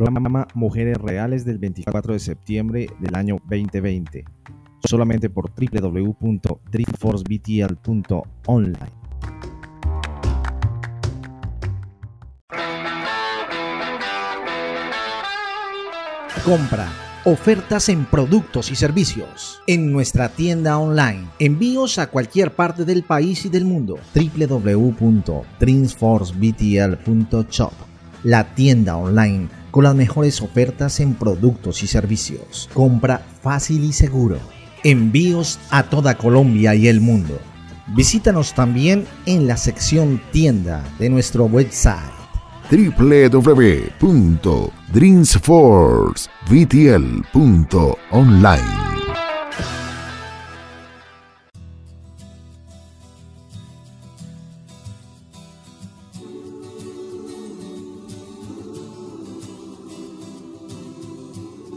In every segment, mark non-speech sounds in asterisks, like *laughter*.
Programa Mujeres Reales del 24 de septiembre del año 2020. Solamente por www.dreamforcebtl.online. Compra. Ofertas en productos y servicios. En nuestra tienda online. Envíos a cualquier parte del país y del mundo. www.dreamforcebtl.shop. La tienda online con las mejores ofertas en productos y servicios. Compra fácil y seguro. Envíos a toda Colombia y el mundo. Visítanos también en la sección tienda de nuestro website www.dreamsforcevtl.online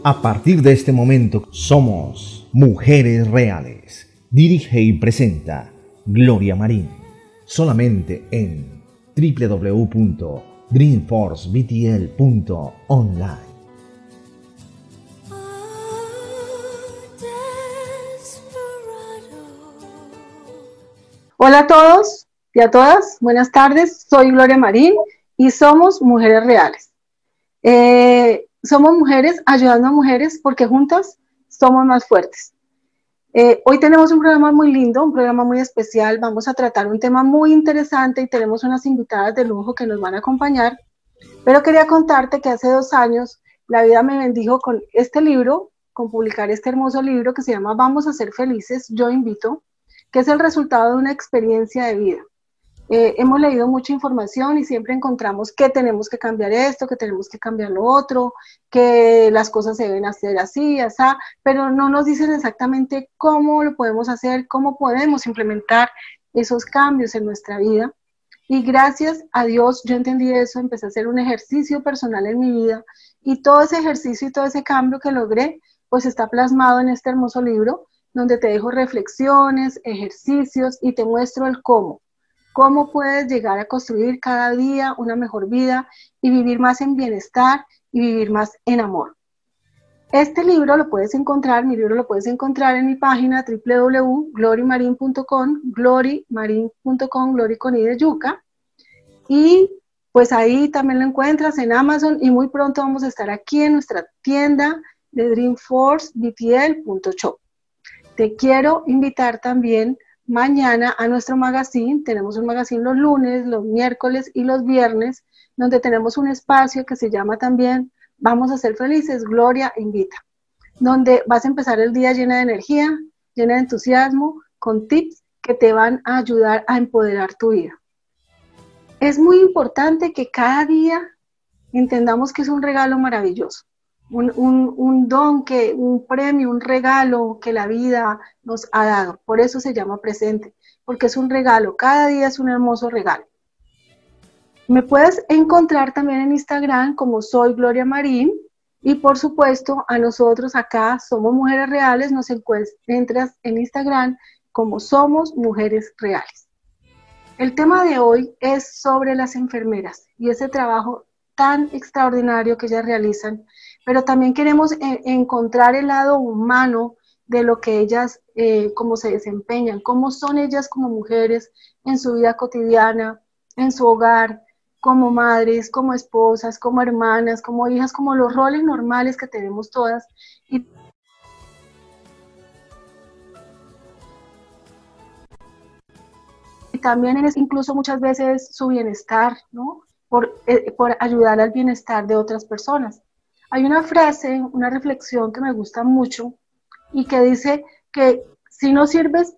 A partir de este momento somos Mujeres Reales. Dirige y presenta Gloria Marín. Solamente en www.dreamforcebtl.online. Hola a todos y a todas, buenas tardes. Soy Gloria Marín y somos Mujeres Reales. Eh, somos mujeres ayudando a mujeres porque juntas somos más fuertes. Eh, hoy tenemos un programa muy lindo, un programa muy especial. Vamos a tratar un tema muy interesante y tenemos unas invitadas de lujo que nos van a acompañar. Pero quería contarte que hace dos años la vida me bendijo con este libro, con publicar este hermoso libro que se llama Vamos a ser felices, yo invito, que es el resultado de una experiencia de vida. Eh, hemos leído mucha información y siempre encontramos que tenemos que cambiar esto, que tenemos que cambiar lo otro, que las cosas se deben hacer así, así, pero no nos dicen exactamente cómo lo podemos hacer, cómo podemos implementar esos cambios en nuestra vida. Y gracias a Dios yo entendí eso, empecé a hacer un ejercicio personal en mi vida y todo ese ejercicio y todo ese cambio que logré, pues está plasmado en este hermoso libro donde te dejo reflexiones, ejercicios y te muestro el cómo cómo puedes llegar a construir cada día una mejor vida y vivir más en bienestar y vivir más en amor. Este libro lo puedes encontrar, mi libro lo puedes encontrar en mi página www.glorymarin.com, glorymarin.com, glory con de yuca. Y pues ahí también lo encuentras en Amazon y muy pronto vamos a estar aquí en nuestra tienda de dreamforcebtl.shop. Te quiero invitar también mañana a nuestro magazine. Tenemos un magazine los lunes, los miércoles y los viernes, donde tenemos un espacio que se llama también Vamos a ser felices, Gloria invita, donde vas a empezar el día llena de energía, llena de entusiasmo, con tips que te van a ayudar a empoderar tu vida. Es muy importante que cada día entendamos que es un regalo maravilloso un, don, que, un premio, un regalo que la vida nos ha dado. Por eso se llama presente, porque es un regalo. Cada día es un hermoso regalo. Me puedes encontrar también en Instagram como soy Gloria Marín y por supuesto a nosotros acá somos Mujeres Reales, nos encuentras en Instagram como somos Mujeres Reales. El tema de hoy es sobre las enfermeras y ese trabajo tan extraordinario que ellas realizan pero también queremos eh, encontrar el lado humano de lo que ellas, eh, cómo se desempeñan, cómo son ellas como mujeres en su vida cotidiana, en su hogar, como madres, como esposas, como hermanas, como hijas, como los roles normales que tenemos todas. Y también incluso muchas veces su bienestar, ¿no? Por, eh, por ayudar al bienestar de otras personas. Hay una frase, una reflexión que me gusta mucho y que dice que si no sirves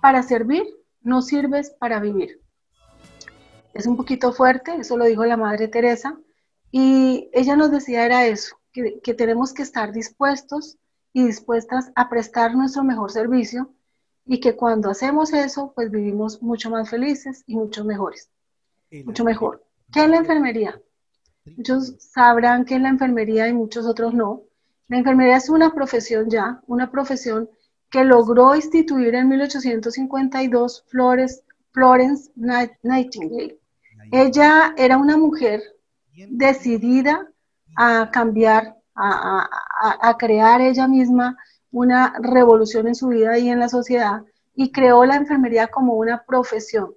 para servir, no sirves para vivir. Es un poquito fuerte, eso lo dijo la Madre Teresa, y ella nos decía era eso, que, que tenemos que estar dispuestos y dispuestas a prestar nuestro mejor servicio y que cuando hacemos eso, pues vivimos mucho más felices y mucho mejores, mucho mejor. ¿Qué es la enfermería? Muchos sabrán que en la enfermería y muchos otros no. La enfermería es una profesión ya, una profesión que logró instituir en 1852 Flores, Florence Nightingale. Ella era una mujer decidida a cambiar, a, crear ella misma una revolución en su vida y en la sociedad y creó la enfermería como una profesión.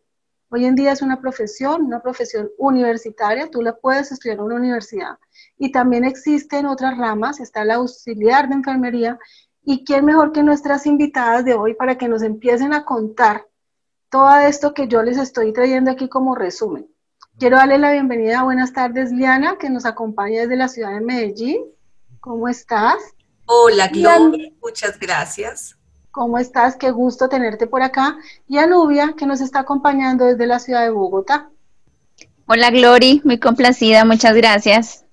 Hoy en día es una profesión, una profesión universitaria, tú la puedes estudiar en una universidad. Y también existen otras ramas, está la auxiliar de enfermería. ¿Y quién mejor que nuestras invitadas de hoy para que nos empiecen a contar todo esto que yo les estoy trayendo aquí como resumen? Quiero darle la bienvenida, buenas tardes, Liana, que nos acompaña desde la ciudad de Medellín. ¿Cómo estás? Hola, Gloria, muchas gracias. ¿Cómo estás? Qué gusto tenerte por acá. Y a Nubia, que nos está acompañando desde la ciudad de Bogotá. Hola, Glory, muy complacida, muchas gracias.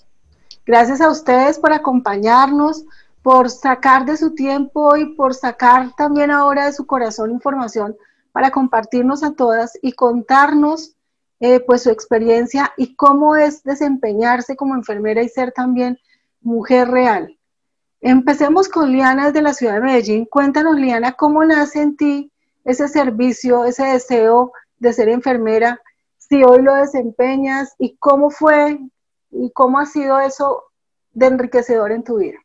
Gracias a ustedes por acompañarnos, por sacar de su tiempo y por sacar también ahora de su corazón información para compartirnos a todas y contarnos eh, pues su experiencia y cómo es desempeñarse como enfermera y ser también mujer real. Empecemos con Liana desde la ciudad de Medellín. Cuéntanos, Liana, cómo nace en ti ese servicio, ese deseo de ser enfermera, si hoy lo desempeñas y cómo fue y cómo ha sido eso de enriquecedor en tu vida.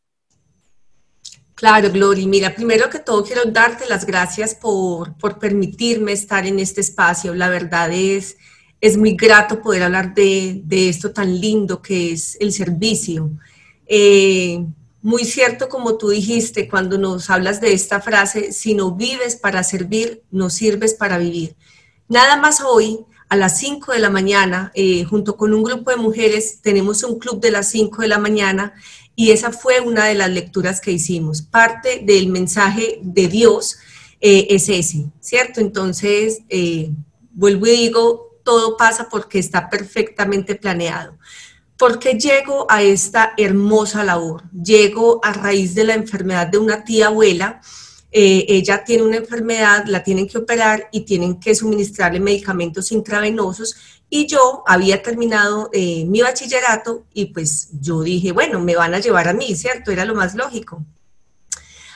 Claro, Glory. Mira, primero que todo quiero darte las gracias por, por permitirme estar en este espacio. La verdad es es muy grato poder hablar de, esto tan lindo que es el servicio. Eh, muy cierto como tú dijiste cuando nos hablas de esta frase, si no vives para servir, no sirves para vivir. Nada más hoy, a las 5 de la mañana, eh, junto con un grupo de mujeres, tenemos un club de las 5 de la mañana y esa fue una de las lecturas que hicimos. Parte del mensaje de Dios eh, es ese, ¿cierto? Entonces, vuelvo y digo, todo pasa porque está perfectamente planeado. ¿Por qué llego a esta hermosa labor? Llego a raíz de la enfermedad de una tía abuela. Eh, ella tiene una enfermedad, la tienen que operar y tienen que suministrarle medicamentos intravenosos. Y yo había terminado eh, mi bachillerato y pues yo dije, bueno, me van a llevar a mí, ¿cierto? Era lo más lógico.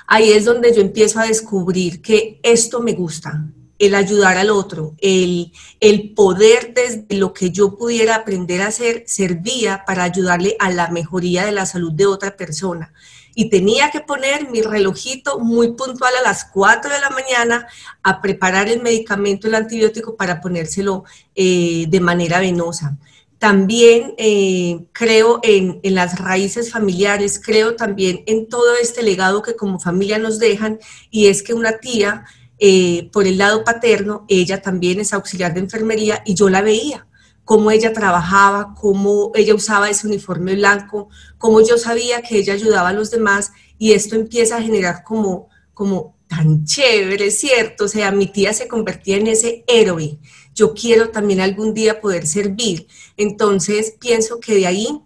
Ahí es donde yo empiezo a descubrir que esto me gusta, el ayudar al otro, el, el poder desde lo que yo pudiera aprender a hacer servía para ayudarle a la mejoría de la salud de otra persona. Y tenía que poner mi relojito muy puntual a las 4 de la mañana a preparar el medicamento, el antibiótico, para ponérselo eh, de manera venosa. También eh, creo en, en, las raíces familiares, creo también en todo este legado que como familia nos dejan y es que una tía eh, por el lado paterno, ella también es auxiliar de enfermería y yo la veía, cómo ella trabajaba, cómo ella usaba ese uniforme blanco, cómo yo sabía que ella ayudaba a los demás y esto empieza a generar como, como tan chévere, ¿cierto? O sea, mi tía se convertía en ese héroe. Yo quiero también algún día poder servir. Entonces, pienso que de ahí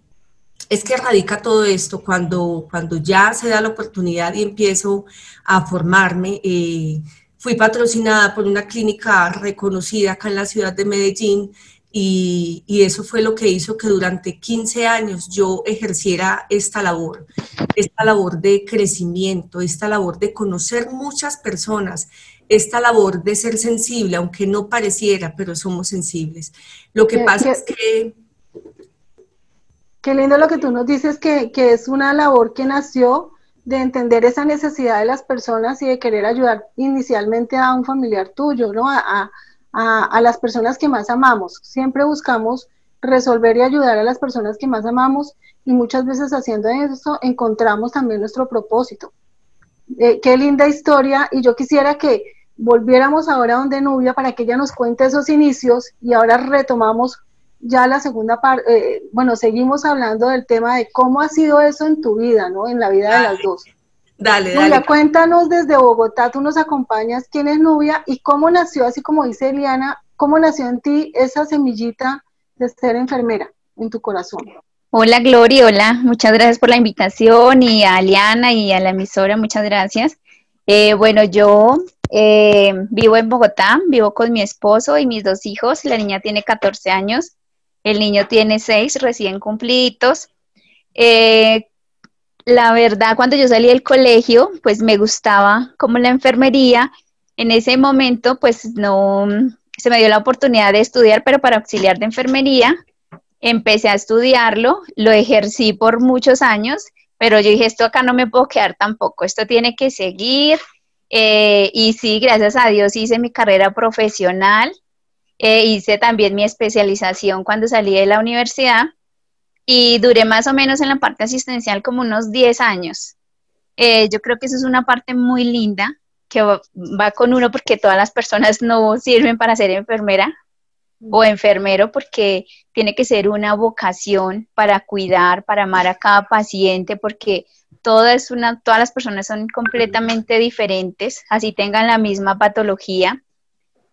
es que radica todo esto cuando, cuando ya se da la oportunidad y empiezo a formarme. Eh, Fui patrocinada por una clínica reconocida acá en la ciudad de Medellín y, eso fue lo que hizo que durante 15 años yo ejerciera esta labor, esta labor de crecimiento, esta labor de conocer muchas personas, esta labor de ser sensible, aunque no pareciera, pero somos sensibles. Lo que pasa es que... Qué lindo lo que tú nos dices, que, que es una labor que nació de entender esa necesidad de las personas y de querer ayudar inicialmente a un familiar tuyo, ¿no? A, las personas que más amamos. Siempre buscamos resolver y ayudar a las personas que más amamos y muchas veces haciendo eso encontramos también nuestro propósito. Eh, qué linda historia y yo quisiera que volviéramos ahora donde Nubia para que ella nos cuente esos inicios y ahora retomamos ya la segunda parte, eh, bueno, seguimos hablando del tema de cómo ha sido eso en tu vida, ¿no? En la vida de las dos. Dale, Nubia, cuéntanos desde Bogotá, tú nos acompañas, ¿quién es Nubia y cómo nació, así como dice Eliana, cómo nació en ti esa semillita de ser enfermera en tu corazón? Hola Gloria, hola, muchas gracias por la invitación y a Eliana y a la emisora, muchas gracias. Eh, bueno, yo eh, vivo en Bogotá, vivo con mi esposo y mis dos hijos, la niña tiene 14 años el niño tiene seis recién cumplidos. Eh, la verdad, cuando yo salí del colegio, pues me gustaba como la enfermería. En ese momento, pues no se me dio la oportunidad de estudiar, pero para auxiliar de enfermería. empecé a estudiarlo, lo ejercí por muchos años, pero yo dije, esto acá no me puedo quedar tampoco, esto tiene que seguir. Eh, y sí, gracias a Dios hice mi carrera profesional, eh, hice también mi especialización cuando salí de la universidad y duré más o menos en la parte asistencial como unos 10 años. Eh, yo creo que eso es una parte muy linda que va, con uno porque todas las personas no sirven para ser enfermera o enfermero porque tiene que ser una vocación para cuidar, para amar a cada paciente porque todas, una, todas las personas son completamente diferentes, así tengan la misma patología.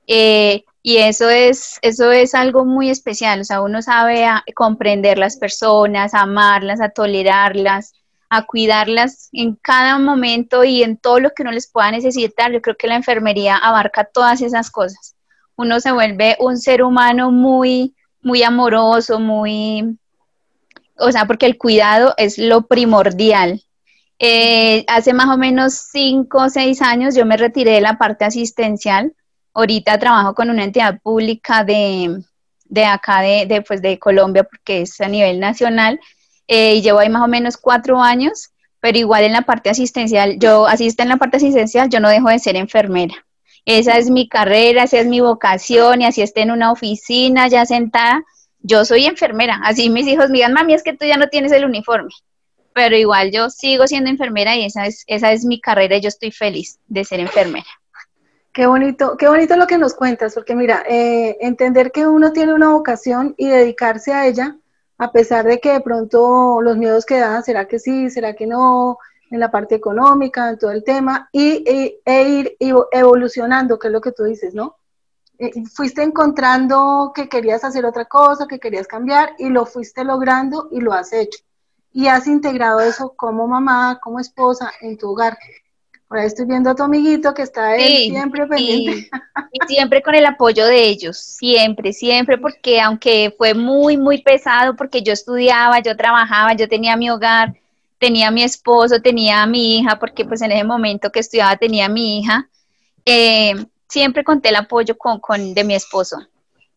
Eh, y eso es, eso es algo muy especial, o sea, uno sabe comprender las personas, amarlas, a tolerarlas, a cuidarlas en cada momento y en todo lo que uno les pueda necesitar. Yo creo que la enfermería abarca todas esas cosas. Uno se vuelve un ser humano muy, muy amoroso, muy, o sea, porque el cuidado es lo primordial. Eh, hace más o menos cinco o seis años yo me retiré de la parte asistencial. Ahorita trabajo con una entidad pública de, de acá, de, de, pues de Colombia, porque es a nivel nacional eh, y llevo ahí más o menos cuatro años, pero igual en la parte asistencial, yo asisto en la parte asistencial, yo no dejo de ser enfermera. Esa es mi carrera, esa es mi vocación y así esté en una oficina ya sentada, yo soy enfermera. Así mis hijos me digan, mami, es que tú ya no tienes el uniforme. Pero igual yo sigo siendo enfermera y esa es, esa es mi carrera y yo estoy feliz de ser enfermera. Qué bonito, qué bonito lo que nos cuentas, porque mira, eh, entender que uno tiene una vocación y dedicarse a ella, a pesar de que de pronto los miedos que dan, ¿será que sí, será que no? En la parte económica, en todo el tema, y, e, ir evolucionando, que es lo que tú dices, ¿no? Eh, fuiste encontrando que querías hacer otra cosa, que querías cambiar, y lo fuiste logrando y lo has hecho. Y has integrado eso como mamá, como esposa en tu hogar. Por ahí estoy viendo a tu amiguito que está ahí siempre pendiente. *laughs* Y, siempre con el apoyo de ellos, siempre, siempre, porque aunque fue muy, muy pesado, porque yo estudiaba, yo trabajaba, yo tenía mi hogar, tenía mi esposo, tenía a mi hija, porque pues en ese momento que estudiaba tenía a mi hija, eh, siempre conté el apoyo con, con, de mi esposo.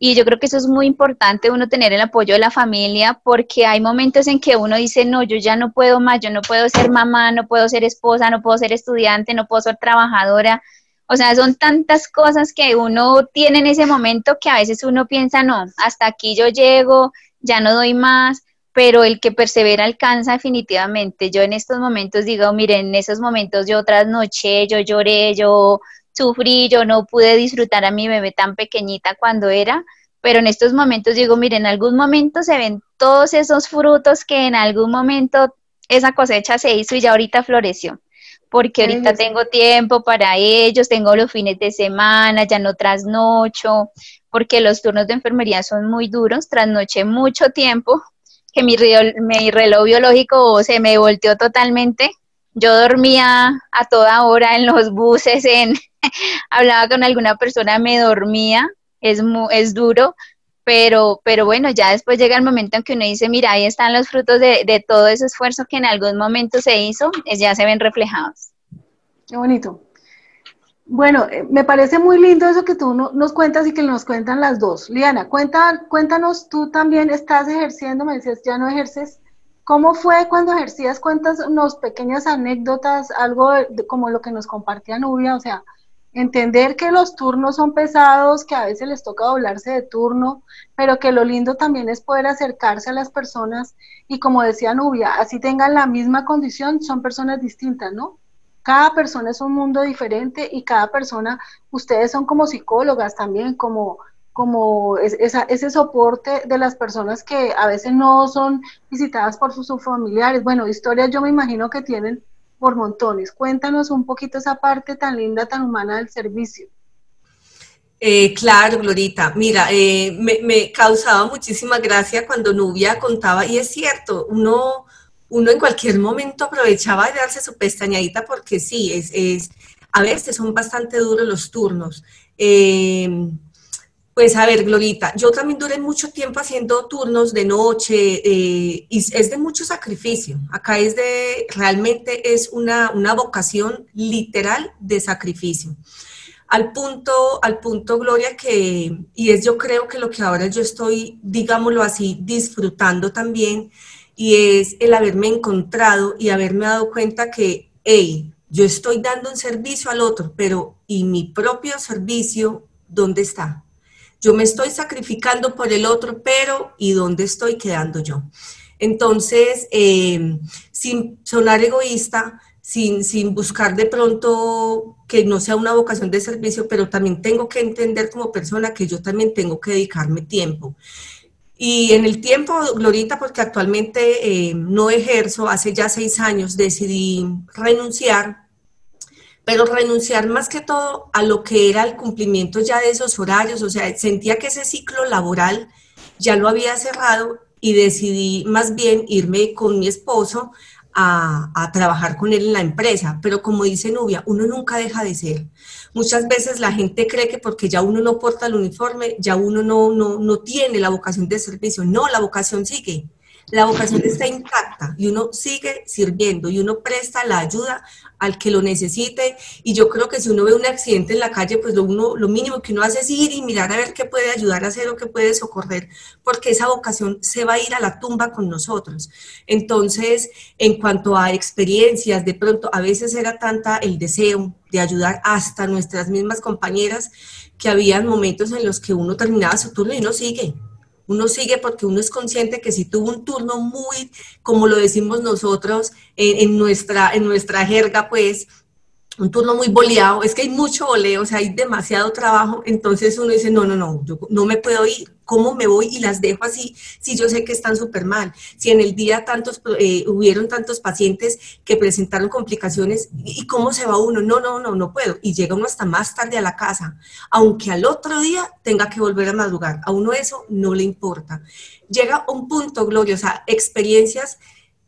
Y yo creo que eso es muy importante, uno tener el apoyo de la familia, porque hay momentos en que uno dice, no, yo ya no puedo más, yo no puedo ser mamá, no puedo ser esposa, no puedo ser estudiante, no puedo ser trabajadora. O sea, son tantas cosas que uno tiene en ese momento que a veces uno piensa, no, hasta aquí yo llego, ya no doy más, pero el que persevera alcanza definitivamente. Yo en estos momentos digo, miren, en esos momentos yo trasnoché, yo lloré, yo sufrí, yo no pude disfrutar a mi bebé tan pequeñita cuando era, pero en estos momentos digo, miren, en algún momento se ven todos esos frutos que en algún momento esa cosecha se hizo y ya ahorita floreció, porque ahorita tengo tiempo para ellos, tengo los fines de semana, ya no trasnocho, porque los turnos de enfermería son muy duros, trasnoché mucho tiempo, que mi, mi reloj biológico se me volteó totalmente, yo dormía a toda hora en los buses, en, *laughs* hablaba con alguna persona, me dormía, es, es duro, pero, pero bueno, ya después llega el momento en que uno dice, mira, ahí están los frutos de, todo ese esfuerzo que en algún momento se hizo, ya se ven reflejados. Qué bonito. Bueno, eh, me parece muy lindo eso que tú nos cuentas y que nos cuentan las dos. Liana, cuéntanos, tú también estás ejerciendo, me decías, ya no ejerces. ¿Cómo fue cuando ejercías? Cuéntanos pequeñas anécdotas, algo como lo que nos compartía Nubia, o sea, entender que los turnos son pesados, que a veces les toca doblarse de turno, pero que lo lindo también es poder acercarse a las personas y como decía Nubia, así tengan la misma condición, son personas distintas, ¿no? Cada persona es un mundo diferente y cada persona, ustedes son como psicólogas también, como, como ese soporte de las personas que a veces no son visitadas por sus familiares. Bueno, historias yo me imagino que tienen por montones. Cuéntanos un poquito esa parte tan linda, tan humana del servicio. Eh, claro, Glorita. Mira, eh, me, causaba muchísima gracia cuando Nubia contaba, y es cierto, uno, uno en cualquier momento aprovechaba de darse su pestañadita porque sí, es, es a veces son bastante duros los turnos. Eh, pues a ver, Glorita, yo también duré mucho tiempo haciendo turnos de noche eh, y es de mucho sacrificio. Acá es de, realmente es una, vocación literal de sacrificio. al punto, al punto, Gloria, que, y es yo creo que lo que ahora yo estoy, digámoslo así, disfrutando también, y es el haberme encontrado y haberme dado cuenta que, hey, yo estoy dando un servicio al otro, pero ¿y mi propio servicio dónde está? Yo me estoy sacrificando por el otro, pero ¿y dónde estoy quedando yo? Entonces, eh, sin sonar egoísta, sin, sin buscar de pronto que no sea una vocación de servicio, pero también tengo que entender como persona que yo también tengo que dedicarme tiempo. Y en el tiempo, Glorita, porque actualmente eh, no ejerzo, hace ya seis años decidí renunciar, pero renunciar más que todo a lo que era el cumplimiento ya de esos horarios, o sea, sentía que ese ciclo laboral ya lo había cerrado y decidí más bien irme con mi esposo a, trabajar con él en la empresa, pero como dice Nubia, uno nunca deja de ser. Muchas veces la gente cree que porque ya uno no porta el uniforme, ya uno no, no, no tiene la vocación de servicio. No, la vocación sigue la vocación está intacta y uno sigue sirviendo y uno presta la ayuda al que lo necesite. Y yo creo que si uno ve un accidente en la calle, pues lo, uno, lo mínimo que uno hace es ir y mirar a ver qué puede ayudar a hacer o qué puede socorrer, porque esa vocación se va a ir a la tumba con nosotros. Entonces, en cuanto a experiencias, de pronto a veces era tanta el deseo de ayudar hasta nuestras mismas compañeras que habían momentos en los que uno terminaba su turno y no sigue uno sigue porque uno es consciente que si tuvo un turno muy, como lo decimos nosotros en, nuestra, en nuestra jerga, pues un turno muy boleado, es que hay mucho boleo, o sea, hay demasiado trabajo, entonces uno dice, no, no, no, yo no me puedo ir, ¿cómo me voy y las dejo así si yo sé que están súper mal? Si en el día tantos, eh, hubieron tantos pacientes que presentaron complicaciones, ¿y cómo se va uno? No, no, no, no puedo. Y llega uno hasta más tarde a la casa, aunque al otro día tenga que volver a madrugar, a uno eso no le importa. Llega un punto, Gloria, o sea, experiencias,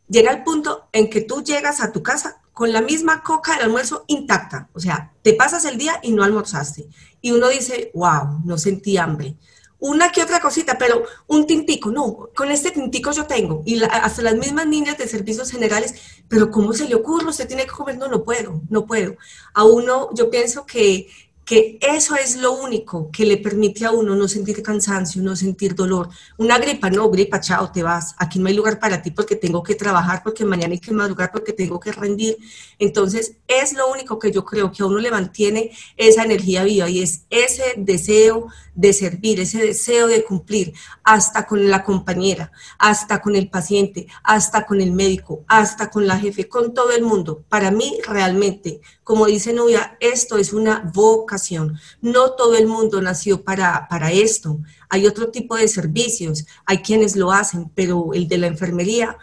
llega el punto en que tú llegas a tu casa con la misma coca del almuerzo intacta. O sea, te pasas el día y no almorzaste. Y uno dice, wow, no sentí hambre. Una que otra cosita, pero un tintico, no, con este tintico yo tengo. Y hasta las mismas niñas de servicios generales, pero ¿cómo se le ocurre? Usted tiene que comer, no, no puedo, no puedo. A uno, yo pienso que que eso es lo único que le permite a uno no sentir cansancio, no sentir dolor. Una gripa, no, gripa, chao, te vas. Aquí no hay lugar para ti porque tengo que trabajar, porque mañana hay que madrugar, porque tengo que rendir. Entonces, es lo único que yo creo que a uno le mantiene esa energía viva y es ese deseo de servir, ese deseo de cumplir, hasta con la compañera, hasta con el paciente, hasta con el médico, hasta con la jefe, con todo el mundo. Para mí, realmente, como dice Novia, esto es una vocación. No todo el mundo nació para, para esto. Hay otro tipo de servicios, hay quienes lo hacen, pero el de la enfermería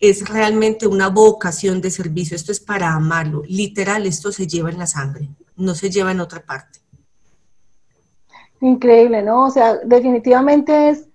es realmente una vocación de servicio. Esto es para amarlo. Literal, esto se lleva en la sangre, no se lleva en otra parte. Increíble, ¿no? O sea, definitivamente es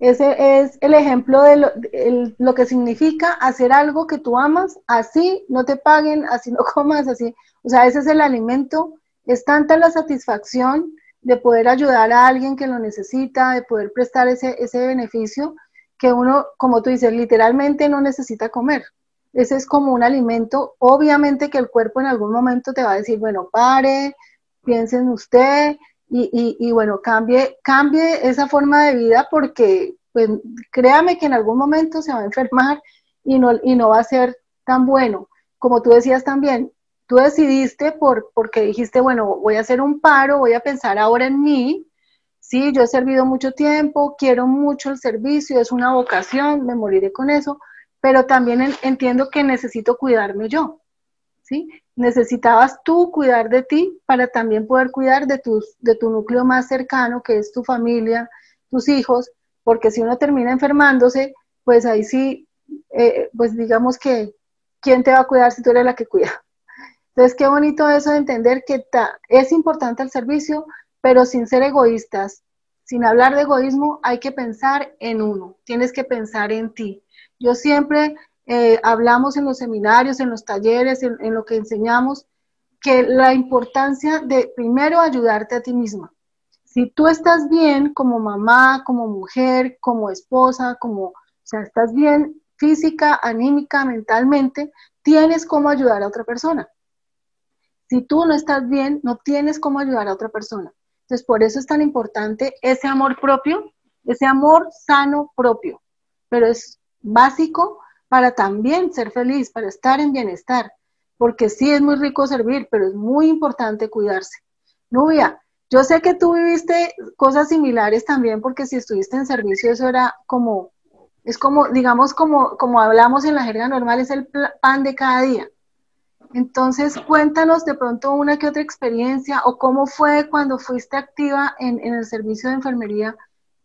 ese es el ejemplo de lo, que significa hacer algo que tú amas, así no te paguen, así *laughs* no comas, así. O sea, ese es el alimento. Es tanta la satisfacción de poder ayudar a alguien que lo necesita, de poder prestar ese, ese beneficio, que uno, como tú dices, literalmente no necesita comer. Ese es como un alimento. Obviamente que el cuerpo en algún momento te va a decir, bueno, pare, piense en usted, y, bueno, cambie, cambie esa forma de vida porque pues, créame que en algún momento se va a enfermar y no, y no va a ser tan bueno. Como tú decías también, tú decidiste por, porque dijiste, bueno, voy a hacer un paro, voy a pensar ahora en mí. Sí, yo he servido mucho tiempo, quiero mucho el servicio, es una vocación, me moriré con eso, pero también entiendo que necesito cuidarme yo. ¿sí? Necesitabas tú cuidar de ti para también poder cuidar de, tus, de tu núcleo más cercano, que es tu familia, tus hijos, porque si uno termina enfermándose, pues ahí sí, eh, pues digamos que, ¿quién te va a cuidar si tú eres la que cuida? Entonces, qué bonito eso de entender que es importante el servicio, pero sin ser egoístas. Sin hablar de egoísmo, hay que pensar en uno, tienes que pensar en ti. Yo siempre eh, hablamos en los seminarios, en los talleres, en, lo que enseñamos, que la importancia de primero ayudarte a ti misma. Si tú estás bien como mamá, como mujer, como esposa, como, o sea, estás bien física, anímica, mentalmente, tienes cómo ayudar a otra persona. Si tú no estás bien, no tienes cómo ayudar a otra persona. Entonces, por eso es tan importante ese amor propio, ese amor sano propio. Pero es básico para también ser feliz, para estar en bienestar. Porque sí es muy rico servir, pero es muy importante cuidarse. Nubia, yo sé que tú viviste cosas similares también, porque si estuviste en servicio, eso era como, es como, digamos, como, como hablamos en la jerga normal, es el pan de cada día. Entonces, cuéntanos de pronto una que otra experiencia o cómo fue cuando fuiste activa en, el servicio de enfermería,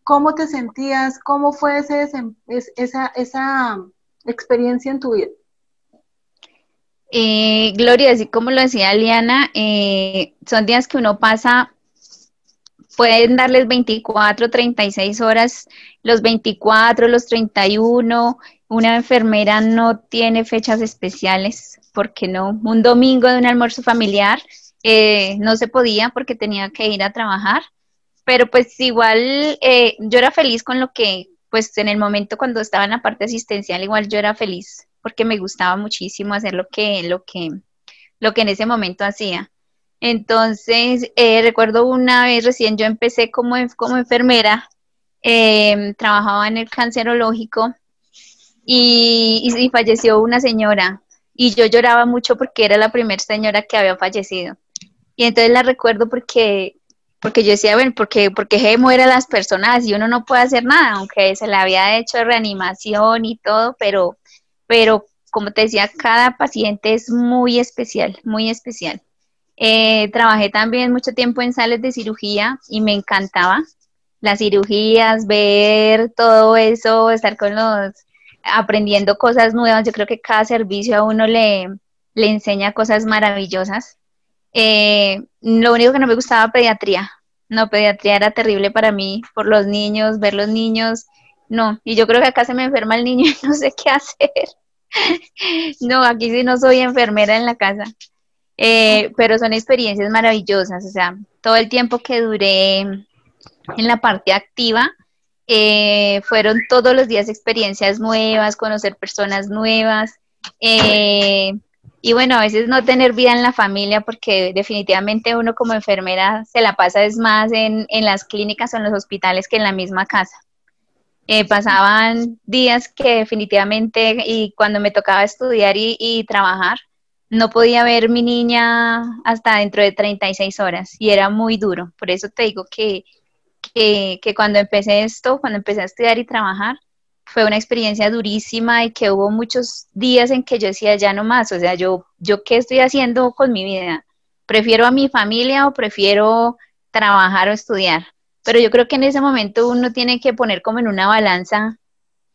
cómo te sentías, cómo fue ese, esa, esa experiencia en tu vida. Eh, Gloria, así como lo decía Liana, eh, son días que uno pasa, pueden darles 24, 36 horas, los 24, los 31, una enfermera no tiene fechas especiales, porque no? Un domingo de un almuerzo familiar eh, no se podía porque tenía que ir a trabajar, pero pues igual eh, yo era feliz con lo que, pues en el momento cuando estaba en la parte asistencial, igual yo era feliz porque me gustaba muchísimo hacer lo que, lo que, lo que en ese momento hacía. Entonces, eh, recuerdo una vez recién yo empecé como, como enfermera, trabajaba en el cancerológico y, y, falleció una señora y yo lloraba mucho porque era la primera señora que había fallecido. Y entonces la recuerdo porque, porque yo decía, bueno, porque, porque se muere a las personas y uno no puede hacer nada, aunque se le había hecho reanimación y todo, pero, pero como te decía, cada paciente es muy especial, muy especial. Eh, trabajé también mucho tiempo en sales de cirugía y me encantaba las cirugías, ver todo eso, estar con los aprendiendo cosas nuevas. Yo creo que cada servicio a uno le, le enseña cosas maravillosas. Eh, lo único que no me gustaba pediatría. No, pediatría era terrible para mí por los niños, ver los niños. No, y yo creo que acá se me enferma el niño *laughs* y no sé qué hacer. *laughs* no, aquí sí no soy enfermera en la casa. Eh, pero son experiencias maravillosas, o sea, todo el tiempo que duré en la parte activa, eh, fueron todos los días experiencias nuevas, conocer personas nuevas. Y bueno, a veces no tener vida en la familia porque definitivamente uno como enfermera se la pasa es más en, las clínicas o en los hospitales que en la misma casa. Eh, pasaban días que definitivamente y cuando me tocaba estudiar y, y, trabajar, no podía ver mi niña hasta dentro de 36 horas y era muy duro. Por eso te digo que que, cuando empecé esto, cuando empecé a estudiar y trabajar, fue una experiencia durísima y que hubo muchos días en que yo decía, ya no más, o sea, yo, yo qué estoy haciendo con mi vida, prefiero a mi familia o prefiero trabajar o estudiar. Pero yo creo que en ese momento uno tiene que poner como en una balanza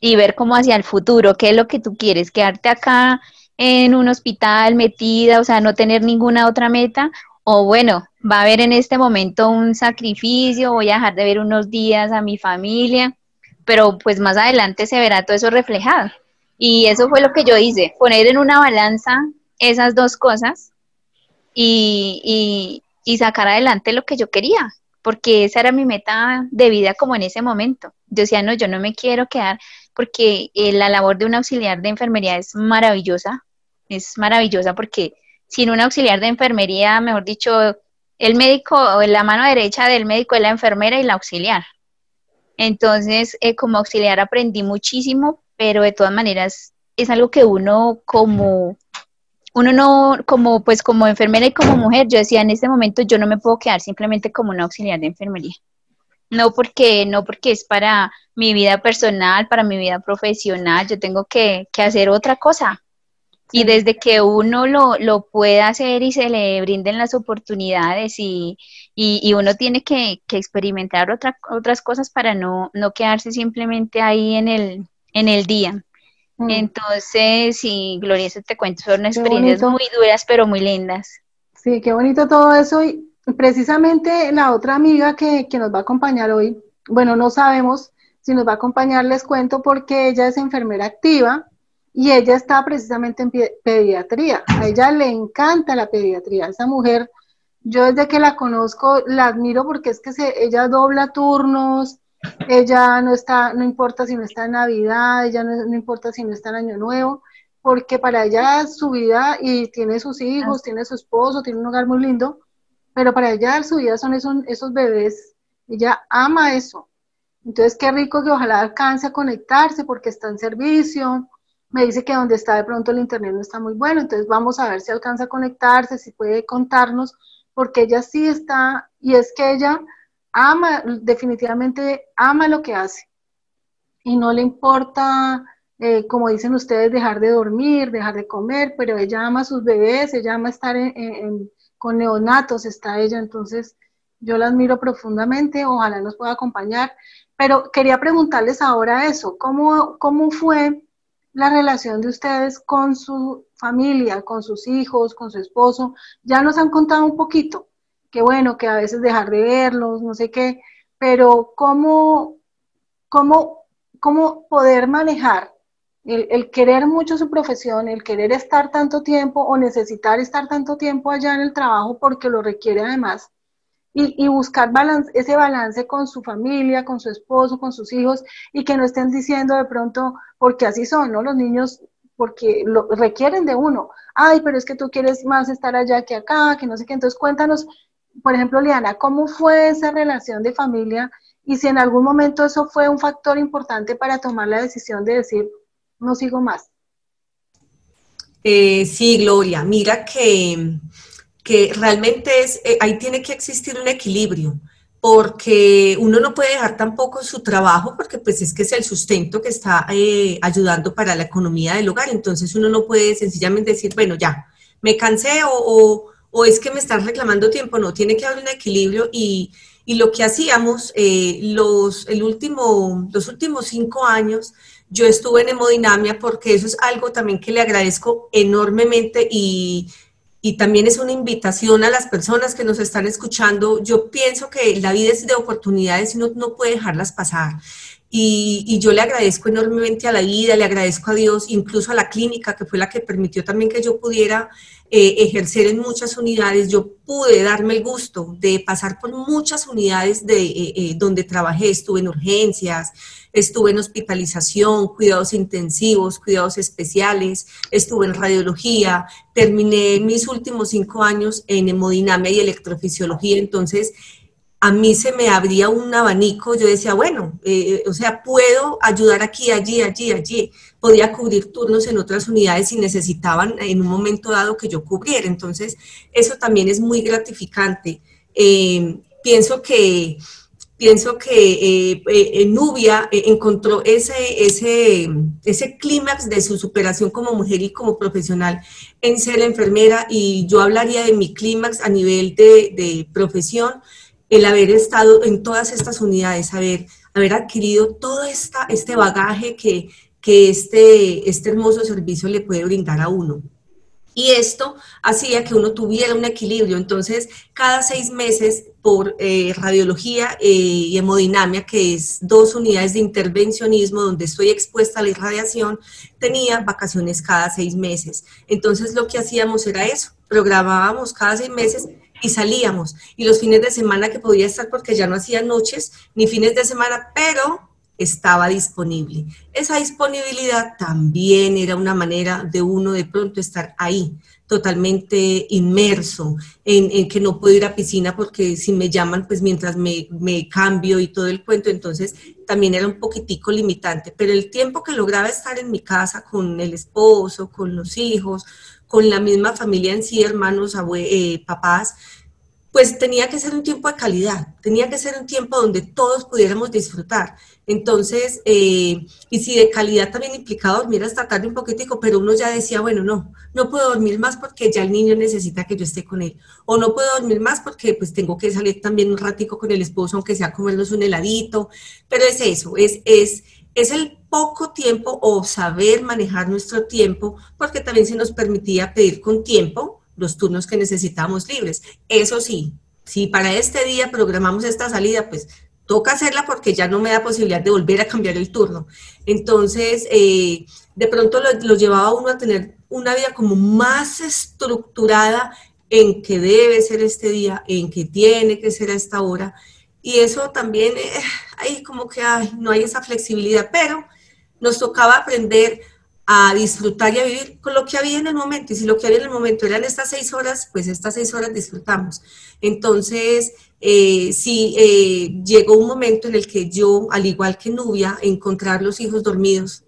y ver cómo hacia el futuro, qué es lo que tú quieres, quedarte acá en un hospital metida, o sea, no tener ninguna otra meta, o bueno, va a haber en este momento un sacrificio, voy a dejar de ver unos días a mi familia, pero pues más adelante se verá todo eso reflejado. Y eso fue lo que yo hice, poner en una balanza esas dos cosas y, y, sacar adelante lo que yo quería, porque esa era mi meta de vida como en ese momento. Yo decía, no, yo no me quiero quedar, porque eh, la labor de un auxiliar de enfermería es maravillosa, es maravillosa porque sin un auxiliar de enfermería, mejor dicho, el médico, o la mano derecha del médico es la enfermera y la auxiliar. Entonces, eh, como auxiliar aprendí muchísimo, pero de todas maneras es algo que uno como uno no, como pues como enfermera y como mujer, yo decía en este momento yo no me puedo quedar simplemente como una auxiliar de enfermería. No porque, no porque es para mi vida personal, para mi vida profesional, yo tengo que, que hacer otra cosa. Y desde que uno lo, lo pueda hacer y se le brinden las oportunidades y, y, uno tiene que, experimentar otra, otras cosas para no, no quedarse simplemente ahí en el, en el día. Mm. Entonces, sí, Gloria, eso te cuento, son experiencias muy duras, pero muy lindas. Sí, qué bonito todo eso. Y precisamente la otra amiga que, que nos va a acompañar hoy, bueno, no sabemos si nos va a acompañar, les cuento porque ella es enfermera activa y ella está precisamente en pediatría. A ella le encanta la pediatría. Esa mujer, yo desde que la conozco, la admiro porque es que se, ella dobla turnos, ella no está, no importa si no está en Navidad, ella no, importa si no está en Año Nuevo, porque para ella su vida y tiene sus hijos, tiene su esposo, tiene un hogar muy lindo, pero para ella su vida son esos, esos bebés, ella ama eso. Entonces, qué rico que ojalá alcance a conectarse porque está en servicio. Me dice que donde está de pronto el internet no está muy bueno, entonces vamos a ver si alcanza a conectarse, si puede contarnos, porque ella sí está, y es que ella ama, definitivamente ama lo que hace. Y no le importa eh, como dicen ustedes, dejar de dormir, dejar de comer, pero ella ama a sus bebés, ella ama estar con neonatos, está ella, entonces yo la admiro profundamente, ojalá nos pueda acompañar, pero quería preguntarles ahora eso, ¿cómo, cómo fue la relación de ustedes con su familia, con sus hijos, con su esposo? Ya nos han contado un poquito, que bueno, que a veces dejar de verlos, no sé qué, pero ¿cómo, cómo, cómo poder manejar el, querer mucho su profesión, el querer estar tanto tiempo o necesitar estar tanto tiempo allá en el trabajo porque lo requiere además, y, buscar balance, ese balance con su familia, con su esposo, con sus hijos, y que no estén diciendo de pronto, porque así son, ¿no? Los niños, porque lo requieren de uno, ay, pero es que tú quieres más estar allá que acá, que no sé qué, entonces cuéntanos, por ejemplo, Liana, ¿cómo fue esa relación de familia? Y si en algún momento eso fue un factor importante para tomar la decisión de decir, no sigo más. Eh, sí, Gloria, mira que, que realmente es, eh, ahí tiene que existir un equilibrio, porque uno no puede dejar tampoco su trabajo, porque pues es que es el sustento que está eh, ayudando para la economía del hogar, entonces uno no puede sencillamente decir, bueno, ya, me cansé o, o, es que me están reclamando tiempo, no, tiene que haber un equilibrio y, y lo que hacíamos los, el último, los últimos cinco años, yo estuve en hemodinamia porque eso es algo también que le agradezco enormemente y, también es una invitación a las personas que nos están escuchando. Yo pienso que la vida es de oportunidades y uno no puede dejarlas pasar. Y, yo le agradezco enormemente a la vida, le agradezco a Dios, incluso a la clínica, que fue la que permitió también que yo pudiera eh, ejercer en muchas unidades. Yo pude darme el gusto de pasar por muchas unidades de, eh, eh, donde trabajé, estuve en urgencias, estuve en hospitalización, cuidados intensivos, cuidados especiales, estuve en radiología, terminé mis últimos cinco años en hemodinamia y electrofisiología, entonces a mí se me abría un abanico, yo decía, bueno, eh, o sea, puedo ayudar aquí, allí, allí, allí. Podía cubrir turnos en otras unidades si necesitaban en un momento dado que yo cubriera. Entonces, eso también es muy gratificante. Eh, pienso que pienso que eh, eh Nubia eh, encontró ese, ese, ese clímax de su superación como mujer y como profesional en ser enfermera y yo hablaría de mi clímax a nivel de, profesión, el haber estado en todas estas unidades, haber, haber adquirido todo esta, este bagaje que, que este, este hermoso servicio le puede brindar a uno. Y esto hacía que uno tuviera un equilibrio. Entonces, cada seis meses por eh, radiología eh, y hemodinamia, que es dos unidades de intervencionismo donde estoy expuesta a la irradiación, tenía vacaciones cada seis meses. Entonces, lo que hacíamos era eso, programábamos cada seis meses y salíamos. Y los fines de semana que podía estar porque ya no hacía noches ni fines de semana, pero estaba disponible. Esa disponibilidad también era una manera de uno de pronto estar ahí, totalmente inmerso, en, que no puedo ir a piscina porque si me llaman, pues mientras me, me, cambio y todo el cuento, entonces también era un poquitico limitante, pero el tiempo que lograba estar en mi casa con el esposo, con los hijos, con la misma familia en sí, hermanos, eh, papás, pues tenía que ser un tiempo de calidad, tenía que ser un tiempo donde todos pudiéramos disfrutar. Entonces, eh, y si de calidad también implicaba dormir hasta tarde un poquitico, pero uno ya decía, bueno, no, no puedo dormir más porque ya el niño necesita que yo esté con él. O no puedo dormir más porque pues tengo que salir también un ratico con el esposo, aunque sea comernos un heladito. Pero es eso, es, es, es el poco tiempo o saber manejar nuestro tiempo, porque también se nos permitía pedir con tiempo los turnos que necesitamos libres. Eso sí, si para este día programamos esta salida, pues toca hacerla porque ya no me da posibilidad de volver a cambiar el turno. Entonces, eh, de pronto lo, llevaba uno a tener una vida como más estructurada en que debe ser este día, en que tiene que ser a esta hora. Y eso también, eh, ahí como que no hay esa flexibilidad, pero nos tocaba aprender a disfrutar y a vivir con lo que había en el momento. Y si lo que había en el momento eran estas seis horas, pues estas seis horas disfrutamos. Entonces, eh, sí, eh, llegó un momento en el que yo, al igual que Nubia, encontrar los hijos dormidos.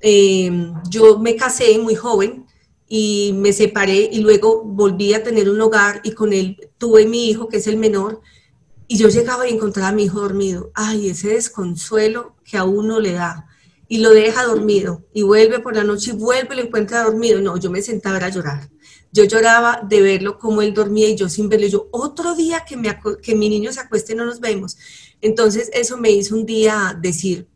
Eh, yo me casé muy joven y me separé y luego volví a tener un hogar y con él tuve mi hijo, que es el menor, y yo llegaba y encontraba a mi hijo dormido. Ay, ese desconsuelo que a uno le da y lo deja dormido y vuelve por la noche y vuelve y lo encuentra dormido. No, yo me sentaba a llorar. Yo lloraba de verlo como él dormía y yo sin verlo. Yo, otro día que, me, que mi niño se acueste no nos vemos. Entonces eso me hizo un día decir,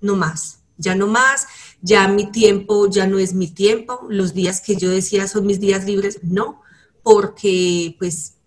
no más, ya no más, ya mi tiempo ya no es mi tiempo. Los días que yo decía son mis días libres, no, porque pues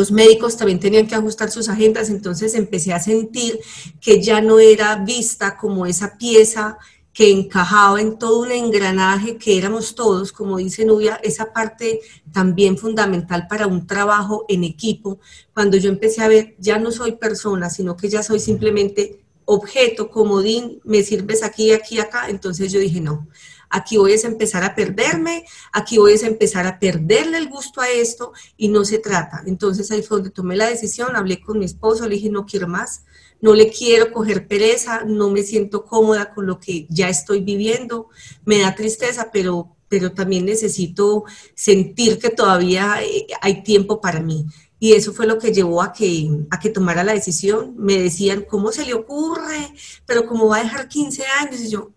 los médicos también tenían que ajustar sus agendas, entonces empecé a sentir que ya no era vista como esa pieza que encajaba en todo un engranaje que éramos todos, como dice Nubia, esa parte también fundamental para un trabajo en equipo. Cuando yo empecé a ver, ya no soy persona, sino que ya soy simplemente objeto, comodín, me sirves aquí, aquí, acá, entonces yo dije, no, aquí voy a empezar a perderme, aquí voy a empezar a perderle el gusto a esto y no se trata. Entonces ahí fue donde tomé la decisión, hablé con mi esposo, le dije, no quiero más, no le quiero coger pereza, no me siento cómoda con lo que ya estoy viviendo, me da tristeza, pero, pero también necesito sentir que todavía eh, hay tiempo para mí. Y eso fue lo que llevó a que, a que tomara la decisión. Me decían, ¿cómo se le ocurre? Pero ¿cómo va a dejar 15 años? Y yo,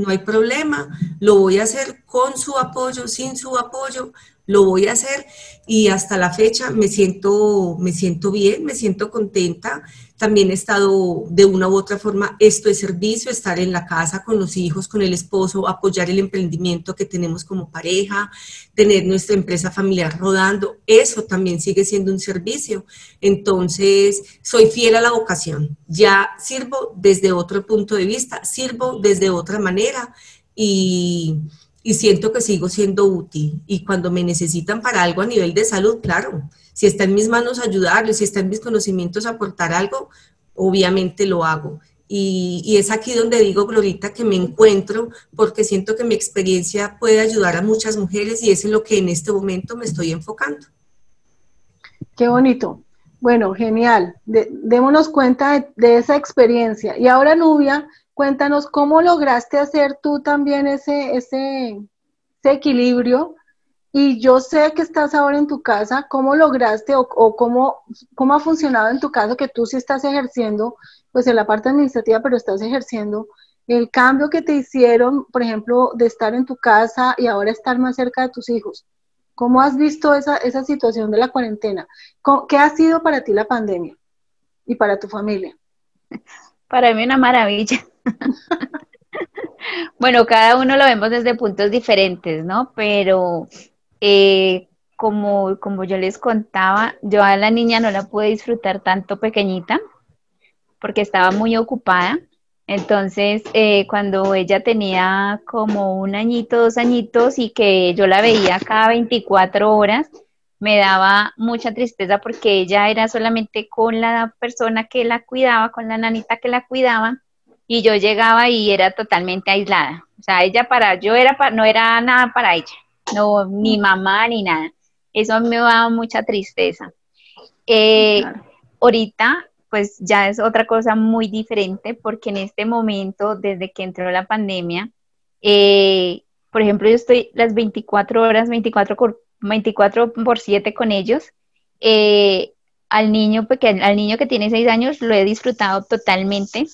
no hay problema, lo voy a hacer con su apoyo, sin su apoyo, lo voy a hacer y hasta la fecha me siento, me siento bien, me siento contenta. También he estado de una u otra forma, esto es servicio, estar en la casa con los hijos, con el esposo, apoyar el emprendimiento que tenemos como pareja, tener nuestra empresa familiar rodando, eso también sigue siendo un servicio. Entonces, soy fiel a la vocación. Ya sirvo desde otro punto de vista, sirvo desde otra manera y y siento que sigo siendo útil. Y cuando me necesitan para algo a nivel de salud, claro, si está en mis manos ayudarles, si está en mis conocimientos aportar algo, obviamente lo hago. Y, es aquí donde digo, Glorita, que me encuentro porque siento que mi experiencia puede ayudar a muchas mujeres y es lo que en este momento me estoy enfocando. Qué bonito. Bueno, genial. démonos cuenta de, de, esa experiencia. Y ahora, Nubia, Cuéntanos cómo lograste hacer tú también ese, ese, equilibrio. Y yo sé que estás ahora en tu casa, ¿cómo lograste o, cómo, cómo, ha funcionado en tu caso que tú sí estás ejerciendo, pues en la parte administrativa, pero estás ejerciendo el cambio que te hicieron, por ejemplo, de estar en tu casa y ahora estar más cerca de tus hijos? ¿Cómo has visto esa, esa situación de la cuarentena? ¿Qué ha sido para ti la pandemia y para tu familia? *laughs* Para mí una maravilla. *laughs* bueno, cada uno lo vemos desde puntos diferentes, ¿no? Pero eh, como, como yo les contaba, yo a la niña no la pude disfrutar tanto pequeñita porque estaba muy ocupada. Entonces, eh, cuando ella tenía como un añito, dos añitos y que yo la veía cada 24 horas, me daba mucha tristeza porque ella era solamente con la persona que la cuidaba, con la nanita que la cuidaba, y yo llegaba y era totalmente aislada. O sea, ella para, yo era no era nada para ella, no, ni mamá ni nada. Eso me daba mucha tristeza. Eh, ahorita, pues ya es otra cosa muy diferente porque en este momento, desde que entró la pandemia, eh, por ejemplo, yo estoy las 24 horas, 24 por, 24 por 7 con ellos. Eh, al niño al niño que tiene 6 años lo he disfrutado totalmente